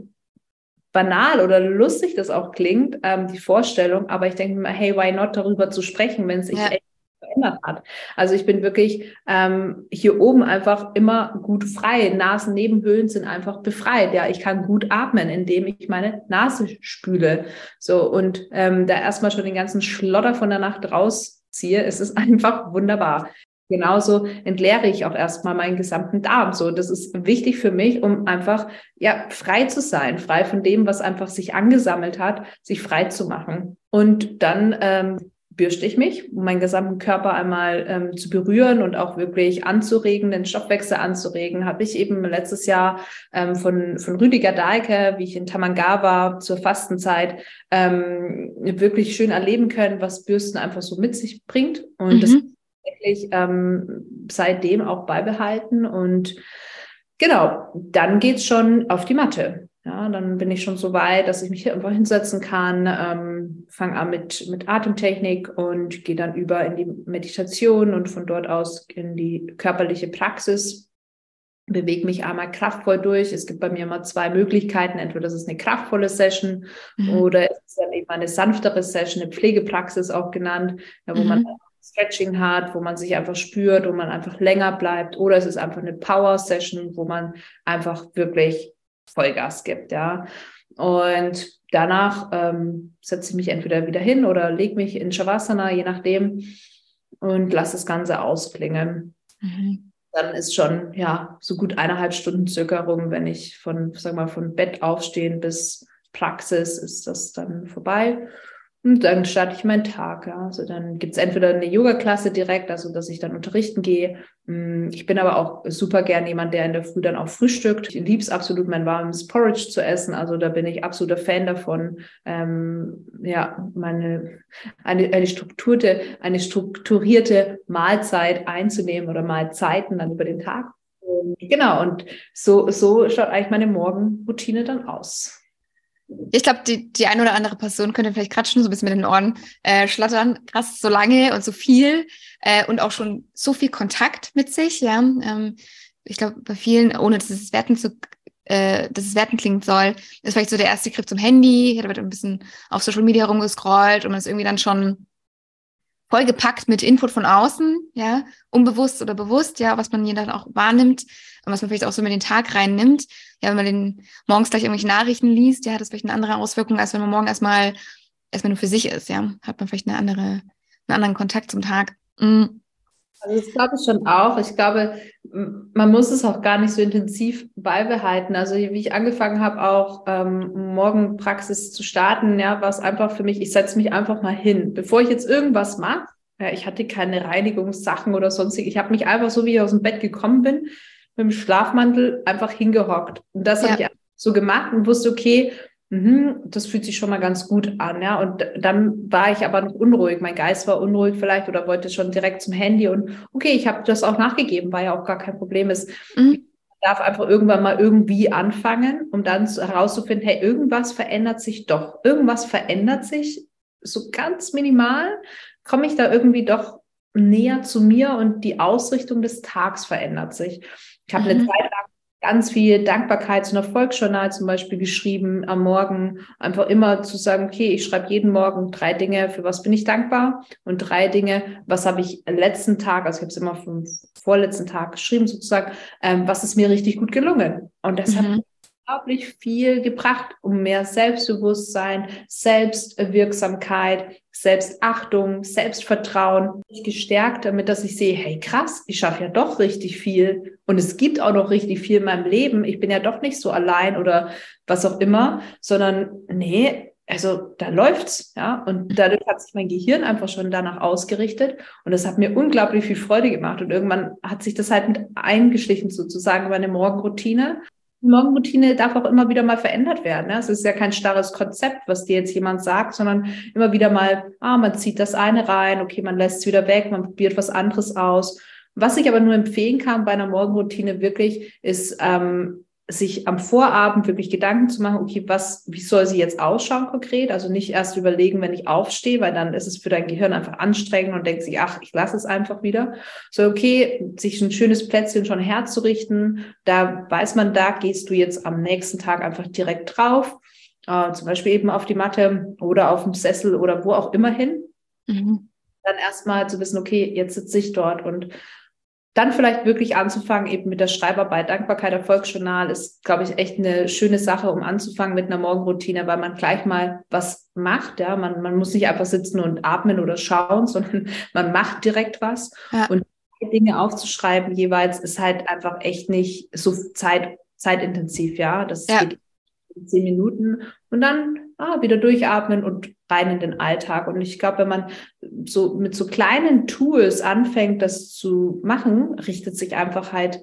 banal oder lustig das auch klingt, ähm, die Vorstellung, aber ich denke mir, hey, why not darüber zu sprechen, wenn es sich ja. echt verändert hat. Also ich bin wirklich ähm, hier oben einfach immer gut frei. Nasennebenhöhlen sind einfach befreit. Ja, ich kann gut atmen, indem ich meine Nase spüle. So und ähm, da erstmal schon den ganzen Schlotter von der Nacht rausziehe. Es ist einfach wunderbar. Genauso entleere ich auch erstmal meinen gesamten Darm. So, das ist wichtig für mich, um einfach ja frei zu sein, frei von dem, was einfach sich angesammelt hat, sich frei zu machen. Und dann ähm, bürste ich mich, um meinen gesamten Körper einmal ähm, zu berühren und auch wirklich anzuregen, den Stoffwechsel anzuregen. Habe ich eben letztes Jahr ähm, von, von Rüdiger Dahlke, wie ich in Tamanga war, zur Fastenzeit, ähm, wirklich schön erleben können, was Bürsten einfach so mit sich bringt. Und mhm. das tatsächlich ähm, seitdem auch beibehalten. Und genau, dann geht's schon auf die Matte. Ja, dann bin ich schon so weit, dass ich mich hier einfach hinsetzen kann, ähm, fange an mit, mit Atemtechnik und gehe dann über in die Meditation und von dort aus in die körperliche Praxis. Bewege mich einmal kraftvoll durch. Es gibt bei mir immer zwei Möglichkeiten. Entweder das ist eine kraftvolle Session mhm. oder es ist dann eben eine sanftere Session, eine Pflegepraxis auch genannt, ja, wo mhm. man Stretching hat, wo man sich einfach spürt, wo man einfach länger bleibt. Oder es ist einfach eine Power Session, wo man einfach wirklich Vollgas gibt, ja. Und danach ähm, setze ich mich entweder wieder hin oder lege mich in Shavasana, je nachdem, und lasse das Ganze ausklingen. Mhm. Dann ist schon ja so gut eineinhalb Stunden circa rum, wenn ich von, sag mal, von Bett aufstehen bis Praxis ist das dann vorbei. Und dann starte ich meinen Tag. Ja. Also dann gibt es entweder eine Yoga-Klasse direkt, also dass ich dann unterrichten gehe. Mm, ich bin aber auch super gern jemand, der in der Früh dann auch frühstückt. Ich liebe es absolut, mein warmes Porridge zu essen. Also da bin ich absoluter Fan davon, ähm, ja, meine, eine, eine, strukturierte, eine strukturierte Mahlzeit einzunehmen oder Mahlzeiten dann über den Tag. Genau, und so, so schaut eigentlich meine Morgenroutine dann aus. Ich glaube, die, die eine oder andere Person könnte vielleicht gerade schon so ein bisschen mit den Ohren äh, schlattern. Krass, so lange und so viel äh, und auch schon so viel Kontakt mit sich. Ja, ähm, ich glaube, bei vielen, ohne dass es werten zu, äh, dass es werten klingt soll, ist vielleicht so der erste Griff zum Handy. Ich habe ein bisschen auf Social Media rumgescrollt und man ist irgendwie dann schon vollgepackt mit Input von außen, ja, unbewusst oder bewusst, ja, was man hier dann auch wahrnimmt und was man vielleicht auch so mit den Tag reinnimmt. Ja, wenn man den morgens gleich irgendwelche Nachrichten liest, ja, hat das vielleicht eine andere Auswirkung, als wenn man morgen erstmal erstmal nur für sich ist, ja. Hat man vielleicht eine andere, einen anderen Kontakt zum Tag. Mhm. Also das glaube ich schon auch. Ich glaube, man muss es auch gar nicht so intensiv beibehalten. Also wie ich angefangen habe, auch ähm, morgen Praxis zu starten, ja, war es einfach für mich, ich setze mich einfach mal hin. Bevor ich jetzt irgendwas mache, ja, ich hatte keine Reinigungssachen oder sonstig. Ich habe mich einfach so, wie ich aus dem Bett gekommen bin, mit dem Schlafmantel einfach hingehockt. Und das ja. habe ich so gemacht und wusste, okay, Mhm, das fühlt sich schon mal ganz gut an, ja. Und dann war ich aber noch unruhig. Mein Geist war unruhig vielleicht oder wollte schon direkt zum Handy. Und okay, ich habe das auch nachgegeben, war ja auch gar kein Problem. Es mhm. darf einfach irgendwann mal irgendwie anfangen, um dann herauszufinden, hey, irgendwas verändert sich doch. Irgendwas verändert sich so ganz minimal. Komme ich da irgendwie doch näher zu mir und die Ausrichtung des Tags verändert sich. Ich habe mhm. eine Zeit lang ganz viel Dankbarkeits- und Erfolgsjournal zum Beispiel geschrieben am Morgen. Einfach immer zu sagen, okay, ich schreibe jeden Morgen drei Dinge, für was bin ich dankbar und drei Dinge, was habe ich letzten Tag, also ich habe es immer vom vorletzten Tag geschrieben sozusagen, ähm, was ist mir richtig gut gelungen. Und das mhm. hat unglaublich viel gebracht, um mehr Selbstbewusstsein, Selbstwirksamkeit, Selbstachtung, Selbstvertrauen gestärkt, damit dass ich sehe, hey krass, ich schaffe ja doch richtig viel und es gibt auch noch richtig viel in meinem Leben. Ich bin ja doch nicht so allein oder was auch immer, sondern nee, also da läuft's, ja. Und dadurch hat sich mein Gehirn einfach schon danach ausgerichtet und das hat mir unglaublich viel Freude gemacht. Und irgendwann hat sich das halt mit eingeschlichen sozusagen meine Morgenroutine. Morgenroutine darf auch immer wieder mal verändert werden. Ne? Es ist ja kein starres Konzept, was dir jetzt jemand sagt, sondern immer wieder mal, ah, man zieht das eine rein, okay, man lässt es wieder weg, man probiert was anderes aus. Was ich aber nur empfehlen kann bei einer Morgenroutine wirklich, ist ähm, sich am Vorabend wirklich Gedanken zu machen, okay, was, wie soll sie jetzt ausschauen konkret? Also nicht erst überlegen, wenn ich aufstehe, weil dann ist es für dein Gehirn einfach anstrengend und denkt sich, ach, ich lasse es einfach wieder. So, okay, sich ein schönes Plätzchen schon herzurichten. Da weiß man, da gehst du jetzt am nächsten Tag einfach direkt drauf. Äh, zum Beispiel eben auf die Matte oder auf dem Sessel oder wo auch immer hin. Mhm. Dann erstmal zu wissen, okay, jetzt sitze ich dort und dann vielleicht wirklich anzufangen, eben mit der Schreibarbeit. Dankbarkeit, Erfolgsjournal ist, glaube ich, echt eine schöne Sache, um anzufangen mit einer Morgenroutine, weil man gleich mal was macht. Ja, man, man muss nicht einfach sitzen und atmen oder schauen, sondern man macht direkt was. Ja. Und Dinge aufzuschreiben jeweils ist halt einfach echt nicht so zeit, zeitintensiv. Ja, das ja. geht in zehn Minuten. Und dann ah, wieder durchatmen und rein in den Alltag. Und ich glaube, wenn man so mit so kleinen Tools anfängt, das zu machen, richtet sich einfach halt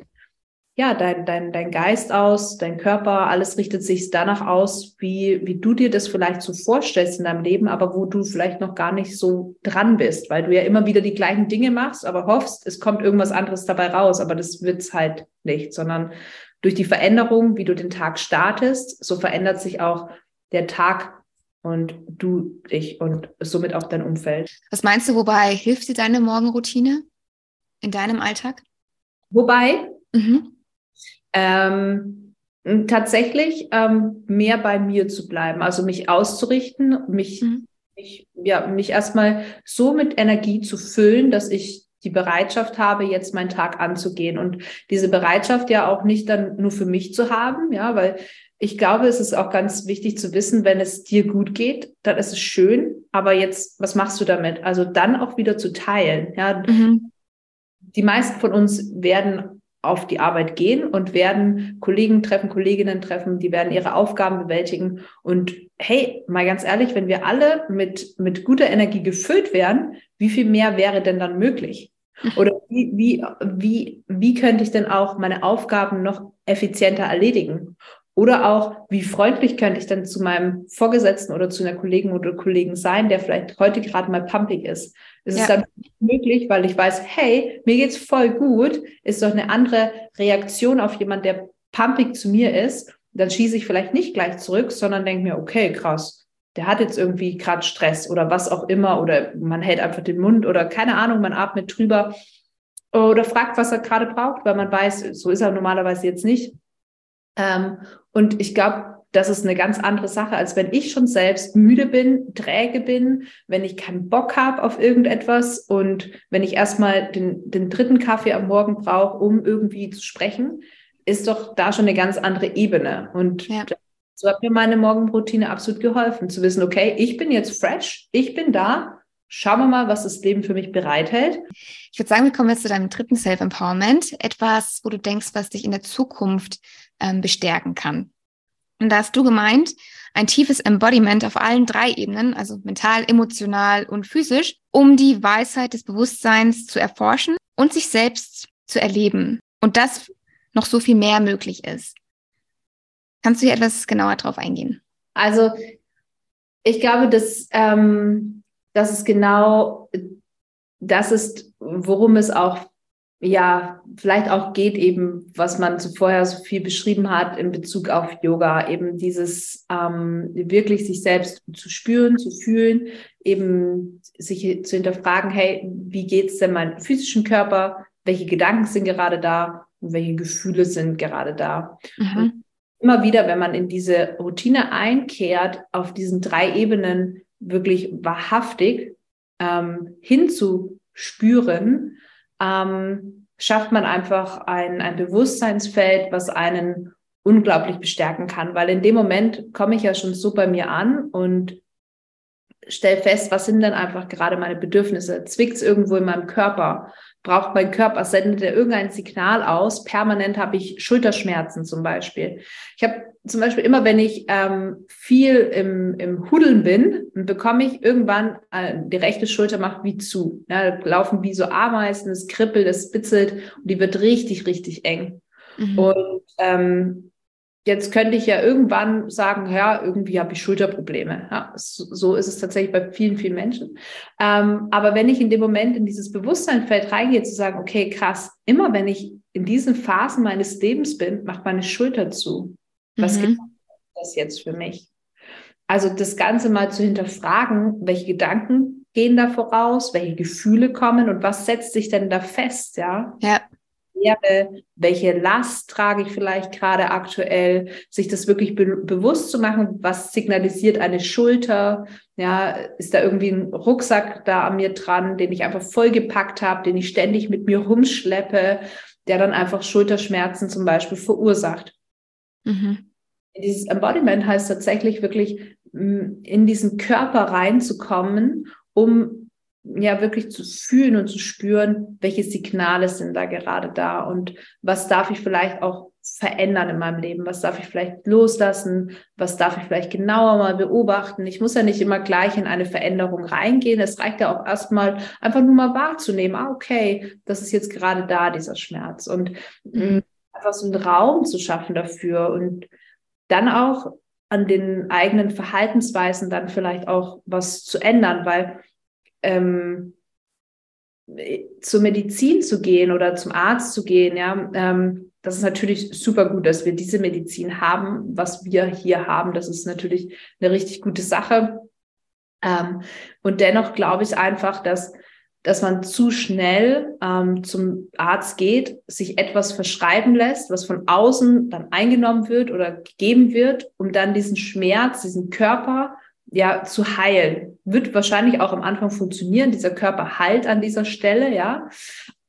ja, dein, dein, dein Geist aus, dein Körper, alles richtet sich danach aus, wie, wie du dir das vielleicht so vorstellst in deinem Leben, aber wo du vielleicht noch gar nicht so dran bist, weil du ja immer wieder die gleichen Dinge machst, aber hoffst, es kommt irgendwas anderes dabei raus, aber das wird's halt nicht, sondern durch die Veränderung, wie du den Tag startest, so verändert sich auch der Tag und du dich und somit auch dein Umfeld. Was meinst du, wobei hilft dir deine Morgenroutine in deinem Alltag? Wobei, mhm. ähm, tatsächlich ähm, mehr bei mir zu bleiben, also mich auszurichten, mich, mhm. mich, ja, mich erstmal so mit Energie zu füllen, dass ich die Bereitschaft habe, jetzt meinen Tag anzugehen und diese Bereitschaft ja auch nicht dann nur für mich zu haben, ja, weil ich glaube, es ist auch ganz wichtig zu wissen, wenn es dir gut geht, dann ist es schön, aber jetzt, was machst du damit? Also dann auch wieder zu teilen, ja. Mhm. Die meisten von uns werden auf die Arbeit gehen und werden Kollegen treffen, Kolleginnen treffen, die werden ihre Aufgaben bewältigen. Und hey, mal ganz ehrlich, wenn wir alle mit, mit guter Energie gefüllt wären, wie viel mehr wäre denn dann möglich? Oder wie, wie, wie, wie könnte ich denn auch meine Aufgaben noch effizienter erledigen? Oder auch, wie freundlich könnte ich denn zu meinem Vorgesetzten oder zu einer Kollegin oder Kollegen sein, der vielleicht heute gerade mal pumpig ist? Es ja. ist dann möglich, weil ich weiß, hey, mir geht's voll gut, ist doch eine andere Reaktion auf jemand, der pumpig zu mir ist. Dann schieße ich vielleicht nicht gleich zurück, sondern denke mir, okay, krass, der hat jetzt irgendwie gerade Stress oder was auch immer oder man hält einfach den Mund oder keine Ahnung, man atmet drüber oder fragt, was er gerade braucht, weil man weiß, so ist er normalerweise jetzt nicht. Ähm, und ich glaube, das ist eine ganz andere Sache, als wenn ich schon selbst müde bin, träge bin, wenn ich keinen Bock habe auf irgendetwas und wenn ich erstmal den, den dritten Kaffee am Morgen brauche, um irgendwie zu sprechen, ist doch da schon eine ganz andere Ebene. Und ja. So hat mir meine Morgenroutine absolut geholfen, zu wissen, okay, ich bin jetzt fresh, ich bin da, schauen wir mal, was das Leben für mich bereithält. Ich würde sagen, wir kommen jetzt zu deinem dritten Self-Empowerment, etwas, wo du denkst, was dich in der Zukunft ähm, bestärken kann. Und da hast du gemeint, ein tiefes Embodiment auf allen drei Ebenen, also mental, emotional und physisch, um die Weisheit des Bewusstseins zu erforschen und sich selbst zu erleben. Und das noch so viel mehr möglich ist. Kannst du hier etwas genauer drauf eingehen? Also ich glaube, dass, ähm, dass es genau das ist, worum es auch ja, vielleicht auch geht eben, was man zuvor so viel beschrieben hat in Bezug auf Yoga, eben dieses ähm, wirklich sich selbst zu spüren, zu fühlen, eben sich zu hinterfragen, hey, wie geht's denn meinem physischen Körper? Welche Gedanken sind gerade da? Und welche Gefühle sind gerade da? Mhm immer wieder, wenn man in diese Routine einkehrt, auf diesen drei Ebenen wirklich wahrhaftig ähm, hinzuspüren, ähm, schafft man einfach ein, ein Bewusstseinsfeld, was einen unglaublich bestärken kann, weil in dem Moment komme ich ja schon so bei mir an und stelle fest, was sind denn einfach gerade meine Bedürfnisse? Zwickt es irgendwo in meinem Körper? Braucht mein Körper, sendet er irgendein Signal aus? Permanent habe ich Schulterschmerzen zum Beispiel. Ich habe zum Beispiel immer, wenn ich ähm, viel im, im Hudeln bin, bekomme ich irgendwann, äh, die rechte Schulter macht wie zu. Ja, laufen wie so Ameisen, es kribbelt, es bitzelt und die wird richtig, richtig eng. Mhm. Und ähm, Jetzt könnte ich ja irgendwann sagen, ja, irgendwie habe ich Schulterprobleme. Ja, so ist es tatsächlich bei vielen, vielen Menschen. Ähm, aber wenn ich in dem Moment in dieses Bewusstseinfeld reingehe, zu sagen, okay, krass, immer wenn ich in diesen Phasen meines Lebens bin, macht meine Schulter zu. Was mhm. gibt das jetzt für mich? Also das Ganze mal zu hinterfragen, welche Gedanken gehen da voraus, welche Gefühle kommen und was setzt sich denn da fest, ja? Ja. Schwere, welche Last trage ich vielleicht gerade aktuell, sich das wirklich be bewusst zu machen, was signalisiert eine Schulter, ja, ist da irgendwie ein Rucksack da an mir dran, den ich einfach vollgepackt habe, den ich ständig mit mir rumschleppe, der dann einfach Schulterschmerzen zum Beispiel verursacht. Mhm. Dieses Embodiment heißt tatsächlich wirklich, in diesen Körper reinzukommen, um ja wirklich zu fühlen und zu spüren, welche Signale sind da gerade da und was darf ich vielleicht auch verändern in meinem Leben? Was darf ich vielleicht loslassen? Was darf ich vielleicht genauer mal beobachten? Ich muss ja nicht immer gleich in eine Veränderung reingehen. Es reicht ja auch erstmal einfach nur mal wahrzunehmen, ah, okay, das ist jetzt gerade da, dieser Schmerz. Und mhm. einfach so einen Raum zu schaffen dafür und dann auch an den eigenen Verhaltensweisen dann vielleicht auch was zu ändern, weil ähm, zur Medizin zu gehen oder zum Arzt zu gehen, ja, ähm, das ist natürlich super gut, dass wir diese Medizin haben, was wir hier haben. Das ist natürlich eine richtig gute Sache. Ähm, und dennoch glaube ich einfach, dass, dass man zu schnell ähm, zum Arzt geht, sich etwas verschreiben lässt, was von außen dann eingenommen wird oder gegeben wird, um dann diesen Schmerz, diesen Körper ja zu heilen. Wird wahrscheinlich auch am Anfang funktionieren. Dieser Körper heilt an dieser Stelle, ja.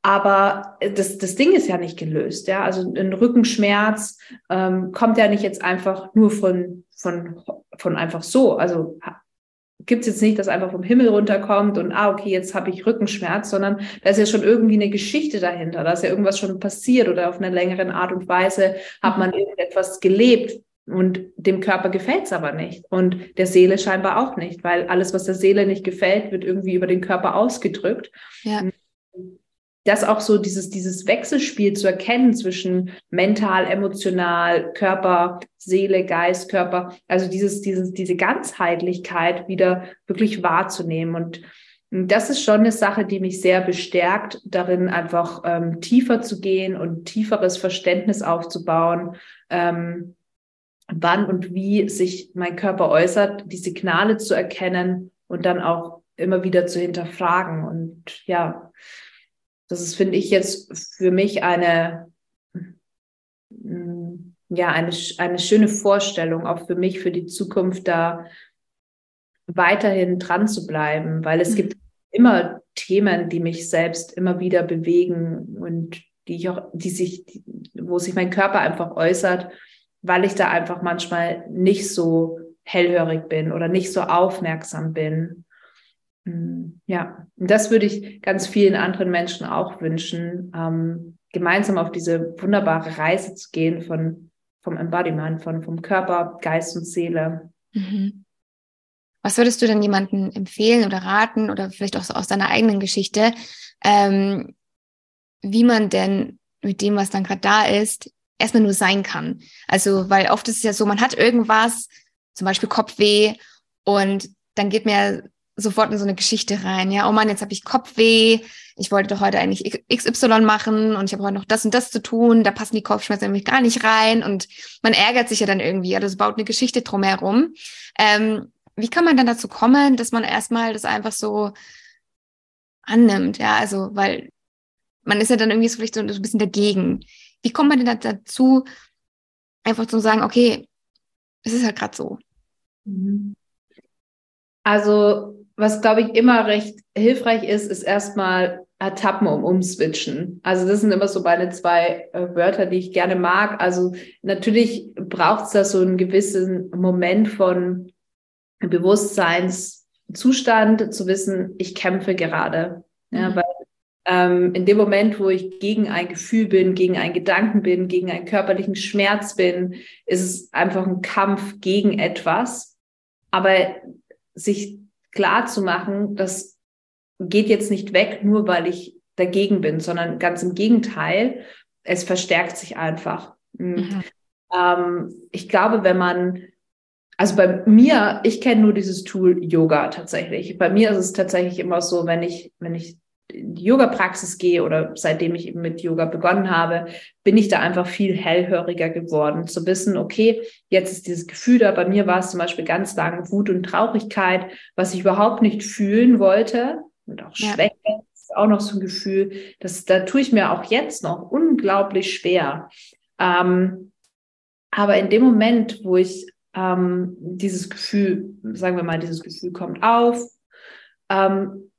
Aber das, das Ding ist ja nicht gelöst, ja. Also ein Rückenschmerz ähm, kommt ja nicht jetzt einfach nur von, von, von einfach so. Also gibt es jetzt nicht, dass einfach vom Himmel runterkommt und ah, okay, jetzt habe ich Rückenschmerz, sondern da ist ja schon irgendwie eine Geschichte dahinter. Da ist ja irgendwas schon passiert oder auf einer längeren Art und Weise hat man irgendetwas gelebt, und dem Körper gefällt es aber nicht. Und der Seele scheinbar auch nicht, weil alles, was der Seele nicht gefällt, wird irgendwie über den Körper ausgedrückt. Ja. Das auch so dieses, dieses Wechselspiel zu erkennen zwischen mental, emotional, Körper, Seele, Geist, Körper, also dieses, dieses, diese Ganzheitlichkeit wieder wirklich wahrzunehmen. Und das ist schon eine Sache, die mich sehr bestärkt, darin einfach ähm, tiefer zu gehen und tieferes Verständnis aufzubauen. Ähm, wann und wie sich mein Körper äußert, die Signale zu erkennen und dann auch immer wieder zu hinterfragen. Und ja, das ist, finde ich, jetzt für mich eine, mm, ja, eine, eine schöne Vorstellung, auch für mich, für die Zukunft da weiterhin dran zu bleiben, weil es mhm. gibt immer Themen, die mich selbst immer wieder bewegen und die ich auch, die sich, wo sich mein Körper einfach äußert weil ich da einfach manchmal nicht so hellhörig bin oder nicht so aufmerksam bin. Hm, ja, und das würde ich ganz vielen anderen Menschen auch wünschen, ähm, gemeinsam auf diese wunderbare Reise zu gehen von vom Embodiment, von vom Körper, Geist und Seele. Mhm. Was würdest du denn jemandem empfehlen oder raten oder vielleicht auch so aus deiner eigenen Geschichte, ähm, wie man denn mit dem, was dann gerade da ist, erstmal nur sein kann. Also, weil oft ist es ja so, man hat irgendwas, zum Beispiel Kopfweh, und dann geht mir sofort in so eine Geschichte rein. Ja, oh Mann, jetzt habe ich Kopfweh. Ich wollte doch heute eigentlich XY machen und ich habe heute noch das und das zu tun. Da passen die Kopfschmerzen nämlich gar nicht rein und man ärgert sich ja dann irgendwie. Also es baut eine Geschichte drumherum. Ähm, wie kann man dann dazu kommen, dass man erstmal das einfach so annimmt? Ja, also, weil man ist ja dann irgendwie so vielleicht so ein bisschen dagegen. Wie kommt man denn dazu, einfach zu sagen, okay, es ist halt gerade so? Mhm. Also, was glaube ich immer recht hilfreich ist, ist erstmal ertappen und umswitchen. Also das sind immer so meine zwei äh, Wörter, die ich gerne mag. Also natürlich braucht es da so einen gewissen Moment von Bewusstseinszustand, zu wissen, ich kämpfe gerade. Ja, mhm. weil ähm, in dem Moment, wo ich gegen ein Gefühl bin, gegen einen Gedanken bin, gegen einen körperlichen Schmerz bin, ist es einfach ein Kampf gegen etwas. Aber sich klar zu machen, das geht jetzt nicht weg, nur weil ich dagegen bin, sondern ganz im Gegenteil, es verstärkt sich einfach. Mhm. Ähm, ich glaube, wenn man also bei mir, ich kenne nur dieses Tool Yoga tatsächlich. Bei mir ist es tatsächlich immer so, wenn ich, wenn ich in die Yoga-Praxis gehe oder seitdem ich eben mit Yoga begonnen habe, bin ich da einfach viel hellhöriger geworden, zu wissen, okay, jetzt ist dieses Gefühl da. Bei mir war es zum Beispiel ganz lange Wut und Traurigkeit, was ich überhaupt nicht fühlen wollte und auch ja. Schwäche ist auch noch so ein Gefühl, das, da tue ich mir auch jetzt noch unglaublich schwer. Ähm, aber in dem Moment, wo ich ähm, dieses Gefühl, sagen wir mal, dieses Gefühl kommt auf, ähm,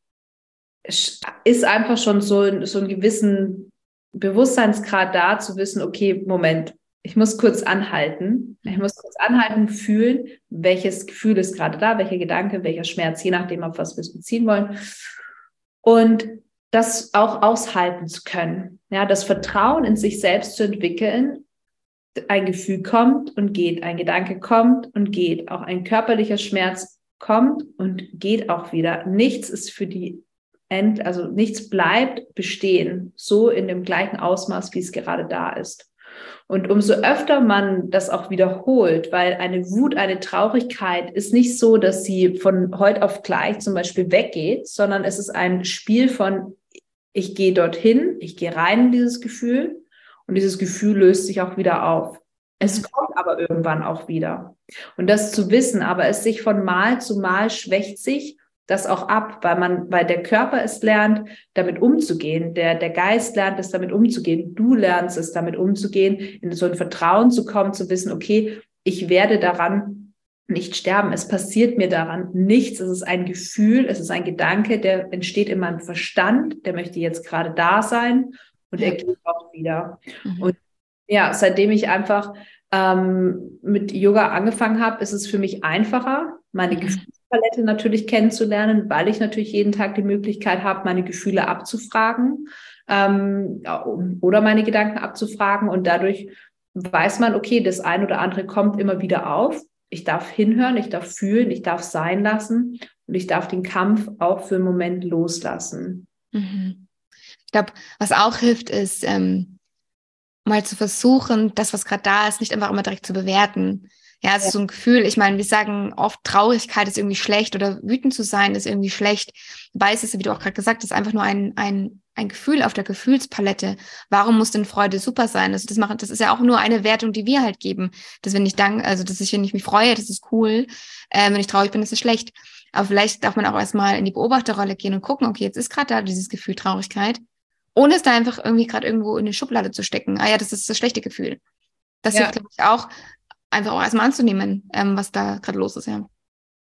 ist einfach schon so, so einen gewissen Bewusstseinsgrad da, zu wissen, okay, Moment, ich muss kurz anhalten. Ich muss kurz anhalten, fühlen, welches Gefühl ist gerade da, welcher Gedanke, welcher Schmerz, je nachdem, auf was wir es beziehen wollen. Und das auch aushalten zu können. Ja, das Vertrauen in sich selbst zu entwickeln, ein Gefühl kommt und geht, ein Gedanke kommt und geht, auch ein körperlicher Schmerz kommt und geht auch wieder. Nichts ist für die End, also nichts bleibt bestehen, so in dem gleichen Ausmaß, wie es gerade da ist. Und umso öfter man das auch wiederholt, weil eine Wut, eine Traurigkeit ist nicht so, dass sie von heute auf gleich zum Beispiel weggeht, sondern es ist ein Spiel von, ich gehe dorthin, ich gehe rein in dieses Gefühl und dieses Gefühl löst sich auch wieder auf. Es kommt aber irgendwann auch wieder. Und das zu wissen, aber es sich von Mal zu Mal schwächt sich das auch ab, weil man, weil der Körper es lernt, damit umzugehen, der, der Geist lernt es damit umzugehen, du lernst es damit umzugehen, in so ein Vertrauen zu kommen, zu wissen, okay, ich werde daran nicht sterben, es passiert mir daran nichts, es ist ein Gefühl, es ist ein Gedanke, der entsteht in meinem Verstand, der möchte jetzt gerade da sein und er geht auch wieder. Mhm. Und ja, seitdem ich einfach ähm, mit Yoga angefangen habe, ist es für mich einfacher, meine mhm. Gefühlspalette natürlich kennenzulernen, weil ich natürlich jeden Tag die Möglichkeit habe, meine Gefühle abzufragen ähm, oder meine Gedanken abzufragen. Und dadurch weiß man, okay, das ein oder andere kommt immer wieder auf. Ich darf hinhören, ich darf fühlen, ich darf sein lassen und ich darf den Kampf auch für einen Moment loslassen. Mhm. Ich glaube, was auch hilft, ist ähm, mal zu versuchen, das, was gerade da ist, nicht einfach immer direkt zu bewerten. Ja, es ist so ein Gefühl, ich meine, wir sagen oft, Traurigkeit ist irgendwie schlecht oder wütend zu sein ist irgendwie schlecht. Dabei ist es, wie du auch gerade gesagt hast, einfach nur ein, ein, ein Gefühl auf der Gefühlspalette. Warum muss denn Freude super sein? Also das machen, das ist ja auch nur eine Wertung, die wir halt geben. Dass wenn ich dank, also dass ich, wenn ich mich freue, das ist cool. Ähm, wenn ich traurig bin, das ist schlecht. Aber vielleicht darf man auch erstmal in die Beobachterrolle gehen und gucken, okay, jetzt ist gerade da dieses Gefühl Traurigkeit, ohne es da einfach irgendwie gerade irgendwo in eine Schublade zu stecken. Ah ja, das ist das schlechte Gefühl. Das ja. hilft, glaube ich, auch, einfach auch erstmal anzunehmen, ähm, was da gerade los ist, ja.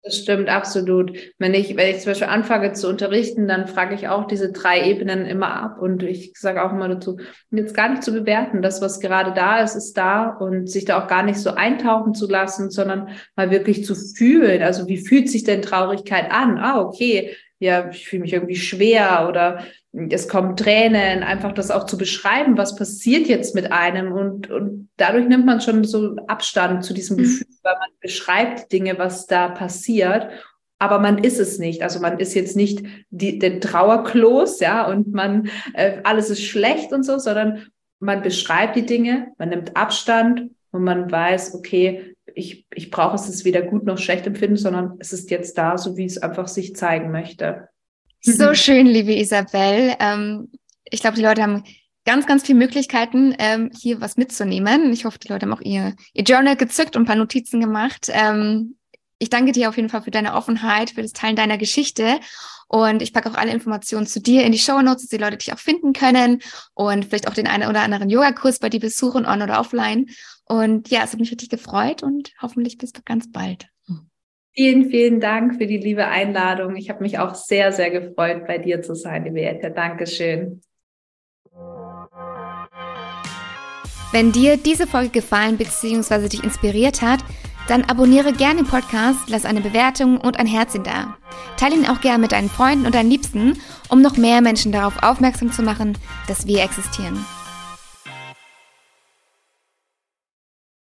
Das stimmt absolut. Wenn ich, wenn ich zum Beispiel anfange zu unterrichten, dann frage ich auch diese drei Ebenen immer ab und ich sage auch immer dazu, jetzt gar nicht zu bewerten, das, was gerade da ist, ist da und sich da auch gar nicht so eintauchen zu lassen, sondern mal wirklich zu fühlen. Also wie fühlt sich denn Traurigkeit an? Ah, okay, ja, ich fühle mich irgendwie schwer oder es kommen Tränen, einfach das auch zu beschreiben, was passiert jetzt mit einem und, und dadurch nimmt man schon so Abstand zu diesem mhm. Gefühl, weil man beschreibt Dinge, was da passiert, aber man ist es nicht. Also man ist jetzt nicht die, der Trauerklos, ja, und man, äh, alles ist schlecht und so, sondern man beschreibt die Dinge, man nimmt Abstand und man weiß, okay, ich, ich brauche es jetzt weder gut noch schlecht empfinden, sondern es ist jetzt da, so wie es einfach sich zeigen möchte. So schön, liebe Isabel. Ähm, ich glaube, die Leute haben ganz, ganz viele Möglichkeiten, ähm, hier was mitzunehmen. Ich hoffe, die Leute haben auch ihr, ihr Journal gezückt und ein paar Notizen gemacht. Ähm, ich danke dir auf jeden Fall für deine Offenheit, für das Teilen deiner Geschichte. Und ich packe auch alle Informationen zu dir in die Show Notes, dass die Leute dich auch finden können und vielleicht auch den einen oder anderen Yogakurs bei dir besuchen, on oder offline. Und ja, es hat mich richtig gefreut und hoffentlich bis ganz bald. Vielen, vielen Dank für die liebe Einladung. Ich habe mich auch sehr, sehr gefreut, bei dir zu sein, liebe Etta. Dankeschön. Wenn dir diese Folge gefallen bzw. dich inspiriert hat, dann abonniere gerne den Podcast, lass eine Bewertung und ein Herzchen da. Teile ihn auch gerne mit deinen Freunden und deinen Liebsten, um noch mehr Menschen darauf aufmerksam zu machen, dass wir existieren.